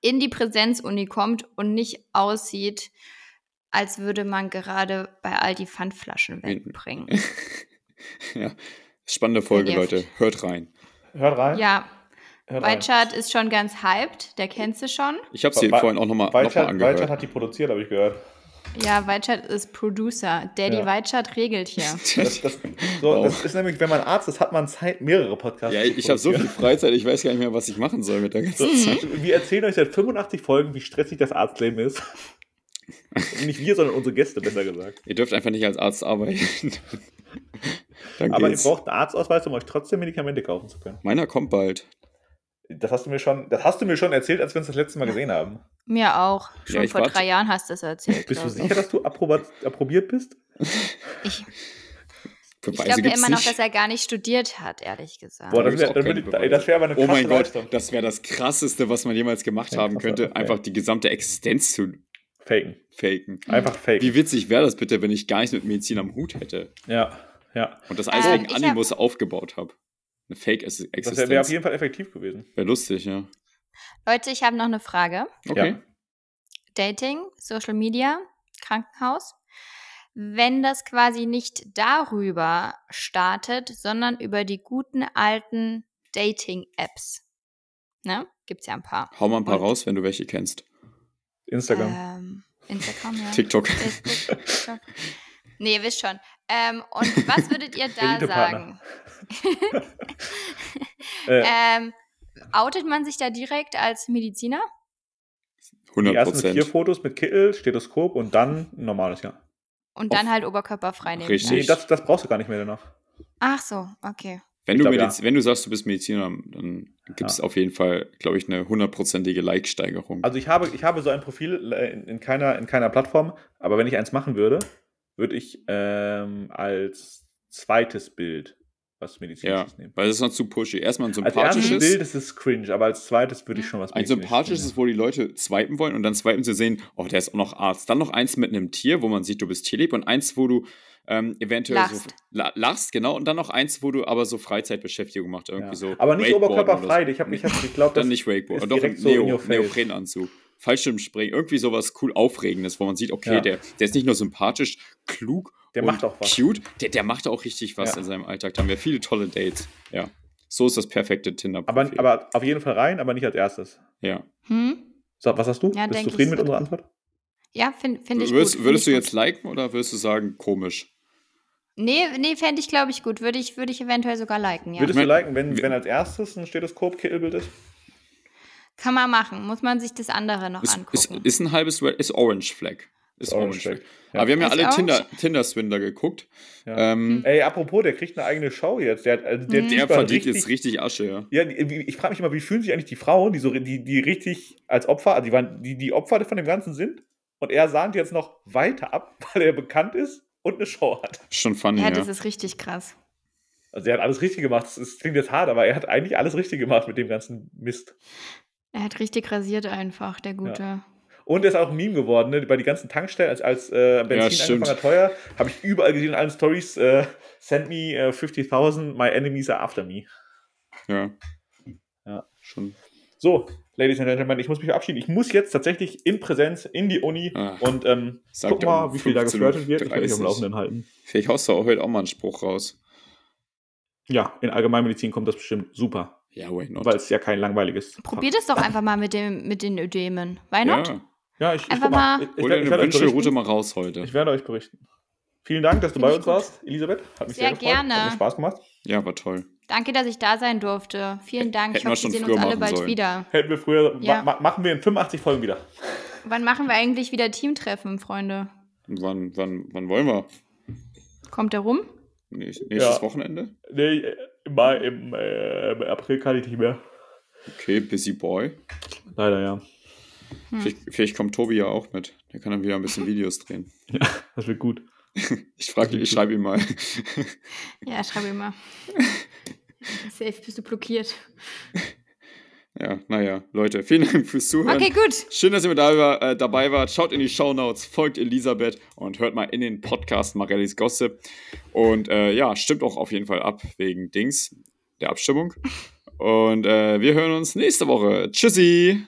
Speaker 3: in die Präsenz-Uni kommt und nicht aussieht, als würde man gerade bei Aldi Pfandflaschen
Speaker 1: Wie-
Speaker 3: wegbringen.
Speaker 1: ja. Spannende Folge,
Speaker 3: Vergift.
Speaker 1: Leute. Hört rein.
Speaker 2: Hört rein.
Speaker 3: Ja. Weitschat ist schon ganz hyped, der kennt sie schon.
Speaker 1: Ich habe sie
Speaker 2: Wei-
Speaker 1: vorhin auch nochmal noch mal angehört.
Speaker 2: Weitschat hat die produziert, habe ich gehört.
Speaker 3: Ja, Weitschat ist Producer. Daddy
Speaker 2: Ja.
Speaker 3: Weitschat regelt hier.
Speaker 2: Das, das, so,
Speaker 1: Wow.
Speaker 2: das ist nämlich, wenn man Arzt ist, hat man Zeit, mehrere Podcasts
Speaker 1: ja,
Speaker 2: zu
Speaker 1: ich habe so viel. Freizeit, ich weiß gar nicht mehr, was ich machen soll mit der ganzen
Speaker 2: So,
Speaker 1: Zeit.
Speaker 2: wir erzählen euch seit 85 Folgen, wie stressig das Arztleben ist. Nicht wir, sondern unsere Gäste, besser gesagt.
Speaker 1: Ihr dürft einfach nicht als Arzt arbeiten. Dann
Speaker 2: Aber
Speaker 1: geht's.
Speaker 2: ihr braucht einen Arztausweis, um euch trotzdem Medikamente kaufen zu können.
Speaker 1: Meiner kommt bald.
Speaker 2: Das hast du mir schon, das hast du mir schon erzählt, als wir uns das letzte Mal gesehen haben.
Speaker 3: Mir auch. Schon
Speaker 1: ich
Speaker 3: vor
Speaker 1: warte-
Speaker 3: drei Jahren hast du es erzählt.
Speaker 2: Bist du sicher, dass du approbat, approbiert bist?
Speaker 3: Ich, ich glaube ja immer noch,
Speaker 1: nicht.
Speaker 3: dass er gar nicht studiert hat, ehrlich gesagt.
Speaker 2: Boah, das wäre wär, aber eine
Speaker 1: Oh
Speaker 2: krasse
Speaker 1: mein Gott,
Speaker 2: Leistung.
Speaker 1: das wäre das krasseste, was man jemals gemacht
Speaker 2: Ja,
Speaker 1: haben
Speaker 2: krass,
Speaker 1: könnte. Einfach die gesamte Existenz zu
Speaker 2: Faken.
Speaker 1: faken.
Speaker 2: Einfach faken.
Speaker 1: Wie witzig wäre das bitte, wenn ich gar nichts mit Medizin am Hut hätte
Speaker 2: Ja, ja.
Speaker 1: und das alles
Speaker 3: Ähm,
Speaker 1: wegen
Speaker 3: ich hab-
Speaker 1: Animus aufgebaut habe? Eine
Speaker 2: Das
Speaker 1: Fake-Existenz.
Speaker 2: wäre wär auf jeden Fall effektiv gewesen.
Speaker 1: Wäre lustig, ja.
Speaker 3: Leute, ich habe noch eine Frage.
Speaker 1: Okay.
Speaker 2: Ja.
Speaker 3: Dating, Social Media, Krankenhaus. Wenn das quasi nicht darüber startet, sondern über die guten alten Dating-Apps. Ne? Gibt's ja ein paar.
Speaker 1: Hau mal ein paar
Speaker 3: Und-
Speaker 1: raus, wenn du welche kennst.
Speaker 2: Instagram.
Speaker 3: Ähm, Instagram, ja.
Speaker 1: TikTok.
Speaker 3: Facebook, TikTok. Nee, ihr wisst schon. Ähm, und was würdet ihr da sagen?
Speaker 2: Äh,
Speaker 3: Ähm, outet man sich da direkt als Mediziner?
Speaker 2: die
Speaker 1: 100
Speaker 2: ersten vier. Fotos mit Kittel, Stethoskop und dann ein normales, ja.
Speaker 3: Und
Speaker 1: Auf-
Speaker 3: dann halt oberkörperfrei nehmen.
Speaker 1: Richtig.
Speaker 2: Nee, das, das brauchst du gar nicht mehr danach.
Speaker 3: Ach so, okay.
Speaker 1: Wenn, du
Speaker 2: glaub,
Speaker 1: Mediz- wenn du sagst, du bist Mediziner, dann gibt es
Speaker 2: Ja.
Speaker 1: auf jeden Fall, glaube ich, eine hundertprozentige Like-Steigerung.
Speaker 2: Also ich habe, ich habe so ein Profil äh, in, in, keiner, in keiner Plattform, aber wenn ich eins machen würde, würde ich ähm, als zweites Bild was
Speaker 1: ja,
Speaker 2: Medizinisches nehmen.
Speaker 1: weil das ist noch zu pushy. Erstmal ein
Speaker 2: Als erstes
Speaker 1: sympathisches.
Speaker 2: Bild ist es cringe, aber als zweites würde ich schon was
Speaker 1: Ein sympathisches,
Speaker 2: nehmen.
Speaker 1: wo die Leute swipen wollen und dann swipen sie sehen, oh, der ist auch noch Arzt. Dann noch eins mit einem Tier, wo man sieht, du bist tierlieb und eins, wo du ähm, eventuell
Speaker 3: Lachst.
Speaker 1: so la lachst, genau. Und dann noch eins, wo du aber so Freizeitbeschäftigung machst, irgendwie
Speaker 2: Ja.
Speaker 1: so.
Speaker 2: aber nicht oberkörperfrei.
Speaker 1: so.
Speaker 2: Ich, hab, ich, hab, ich glaube,
Speaker 1: Dann nicht Wakeboard,
Speaker 2: ist
Speaker 1: doch
Speaker 2: direkt
Speaker 1: ein
Speaker 2: so
Speaker 1: Neo. Neoprenanzug. Fallschirmspringen, irgendwie sowas cool Aufregendes, wo man sieht, okay,
Speaker 2: Ja.
Speaker 1: der, der ist nicht nur sympathisch, klug
Speaker 2: Der
Speaker 1: und
Speaker 2: macht auch was.
Speaker 1: cute, der, der macht auch richtig was
Speaker 2: Ja.
Speaker 1: in seinem Alltag. Da haben wir viele tolle Dates. Ja. So ist das perfekte tinder
Speaker 2: aber, aber auf jeden Fall rein, aber nicht als erstes.
Speaker 1: ja.
Speaker 3: Hm?
Speaker 2: So, was hast du?
Speaker 3: Ja,
Speaker 2: Bist du zufrieden mit unserer Antwort?
Speaker 3: Ja, finde find ich
Speaker 1: Würdest,
Speaker 3: gut. find
Speaker 1: würdest du
Speaker 3: ich
Speaker 1: jetzt
Speaker 3: gut.
Speaker 1: liken oder würdest du sagen, komisch?
Speaker 3: Nee, nee fände ich, glaube ich, gut. Würde ich, würde ich eventuell sogar liken, ja.
Speaker 2: Würdest du liken, wenn, wenn als erstes ein Stethoskop-Kittelbild ist?
Speaker 3: Kann man machen. Muss man sich das andere noch
Speaker 1: Ist, ist,
Speaker 3: angucken.
Speaker 1: ist ein halbes Red, ist Orange Flag. Ist Orange, Flag.
Speaker 2: Ja.
Speaker 1: Aber wir haben ja
Speaker 3: Ist
Speaker 1: alle? Tinder, Tinder-Swindler geguckt.
Speaker 2: Ja.
Speaker 1: Ähm,
Speaker 2: Ey, apropos, der kriegt eine eigene Show jetzt. Der, also der,
Speaker 3: Mhm.
Speaker 2: Typ
Speaker 1: der verdient jetzt richtig Asche, ja.
Speaker 2: Ja, ich frage mich immer, wie fühlen sich eigentlich die Frauen, die so die, die richtig als Opfer, also die waren die, die Opfer von dem Ganzen sind und er sahnt jetzt noch weiter ab, weil er bekannt ist und eine Show hat.
Speaker 1: Schon funny,
Speaker 3: ja,
Speaker 1: ja.
Speaker 3: das ist richtig krass.
Speaker 2: Also er hat alles richtig gemacht. Das, ist- klingt jetzt hart, aber er hat eigentlich alles richtig gemacht mit dem ganzen Mist.
Speaker 3: Er hat richtig rasiert einfach, der Gute.
Speaker 2: Und er ist auch ein Meme geworden, ne? bei den ganzen Tankstellen, als, als äh, Benzin hat teuer, habe ich überall gesehen in allen Stories, äh, send me äh, 50.000, my enemies are after me.
Speaker 1: ja.
Speaker 2: Ja.
Speaker 1: Schon.
Speaker 2: So, Ladies and Gentlemen, ich muss mich verabschieden. Ich muss jetzt tatsächlich in Präsenz in die Uni
Speaker 1: Ah.
Speaker 2: und ähm, guck mal,
Speaker 1: um
Speaker 2: wie viel da
Speaker 1: 15:30.
Speaker 2: geflirtet wird. Ich werde dich am Laufenden halten.
Speaker 1: Vielleicht haust du auch heute auch mal einen Spruch raus.
Speaker 2: Ja, in Allgemeinmedizin kommt das bestimmt super,
Speaker 1: Ja, why not?
Speaker 2: weil es ja kein langweiliges
Speaker 3: Probiert es doch einfach mal mit, dem, mit den Ödemen. Why not?
Speaker 1: ja.
Speaker 2: Ja, ich, ich,
Speaker 3: Einfach
Speaker 2: guck mal.
Speaker 3: mal-
Speaker 2: ich, ich,
Speaker 1: Hol
Speaker 2: werd-
Speaker 1: dir
Speaker 2: ich
Speaker 1: eine
Speaker 2: werde euch berichten.
Speaker 1: mal raus heute.
Speaker 2: Ich werde euch berichten. Vielen Dank, dass du
Speaker 3: Finde
Speaker 2: bei
Speaker 3: ich
Speaker 2: uns
Speaker 3: gut.
Speaker 2: warst, Elisabeth. Hat mich
Speaker 3: Sehr
Speaker 2: sehr, gefreut. Hat
Speaker 3: gerne.
Speaker 2: mir Spaß gemacht.
Speaker 1: Ja, war toll.
Speaker 3: Danke, dass ich da sein durfte. Vielen Dank. Ich
Speaker 1: Hätten wir
Speaker 3: hoffe, wir
Speaker 1: schon
Speaker 3: sehen uns alle bald
Speaker 1: sollen.
Speaker 3: wieder.
Speaker 2: Hätten wir früher,
Speaker 3: Ja.
Speaker 2: ma ma machen wir in 85 Folgen wieder.
Speaker 3: Wann machen wir eigentlich wieder Teamtreffen, Freunde?
Speaker 1: Und wann, wann, wann wollen wir?
Speaker 3: Kommt der rum?
Speaker 1: Nächst- Nächstes
Speaker 2: Ja.
Speaker 1: Wochenende?
Speaker 2: Nee, im, Mai, im, äh, im April kann ich nicht mehr.
Speaker 1: Okay, Busy Boy.
Speaker 2: Leider, ja.
Speaker 3: Hm.
Speaker 1: Vielleicht, vielleicht kommt Tobi ja auch mit. Der kann dann wieder ein bisschen Videos drehen.
Speaker 2: Das wird gut.
Speaker 1: Ich frage, ich schreibe ihm mal.
Speaker 3: Ja, schreib ihm mal. Safe bist du blockiert.
Speaker 1: Ja, naja, Leute, vielen Dank fürs Zuhören.
Speaker 3: Okay, gut.
Speaker 1: Schön, dass ihr mit dabei, war, äh, dabei wart. Schaut in die Shownotes, folgt Elisabeth und hört mal in den Podcast Marellis Gossip. Und äh, ja, stimmt auch auf jeden Fall ab wegen Dings, der Abstimmung. Und äh, wir hören uns nächste Woche. Tschüssi!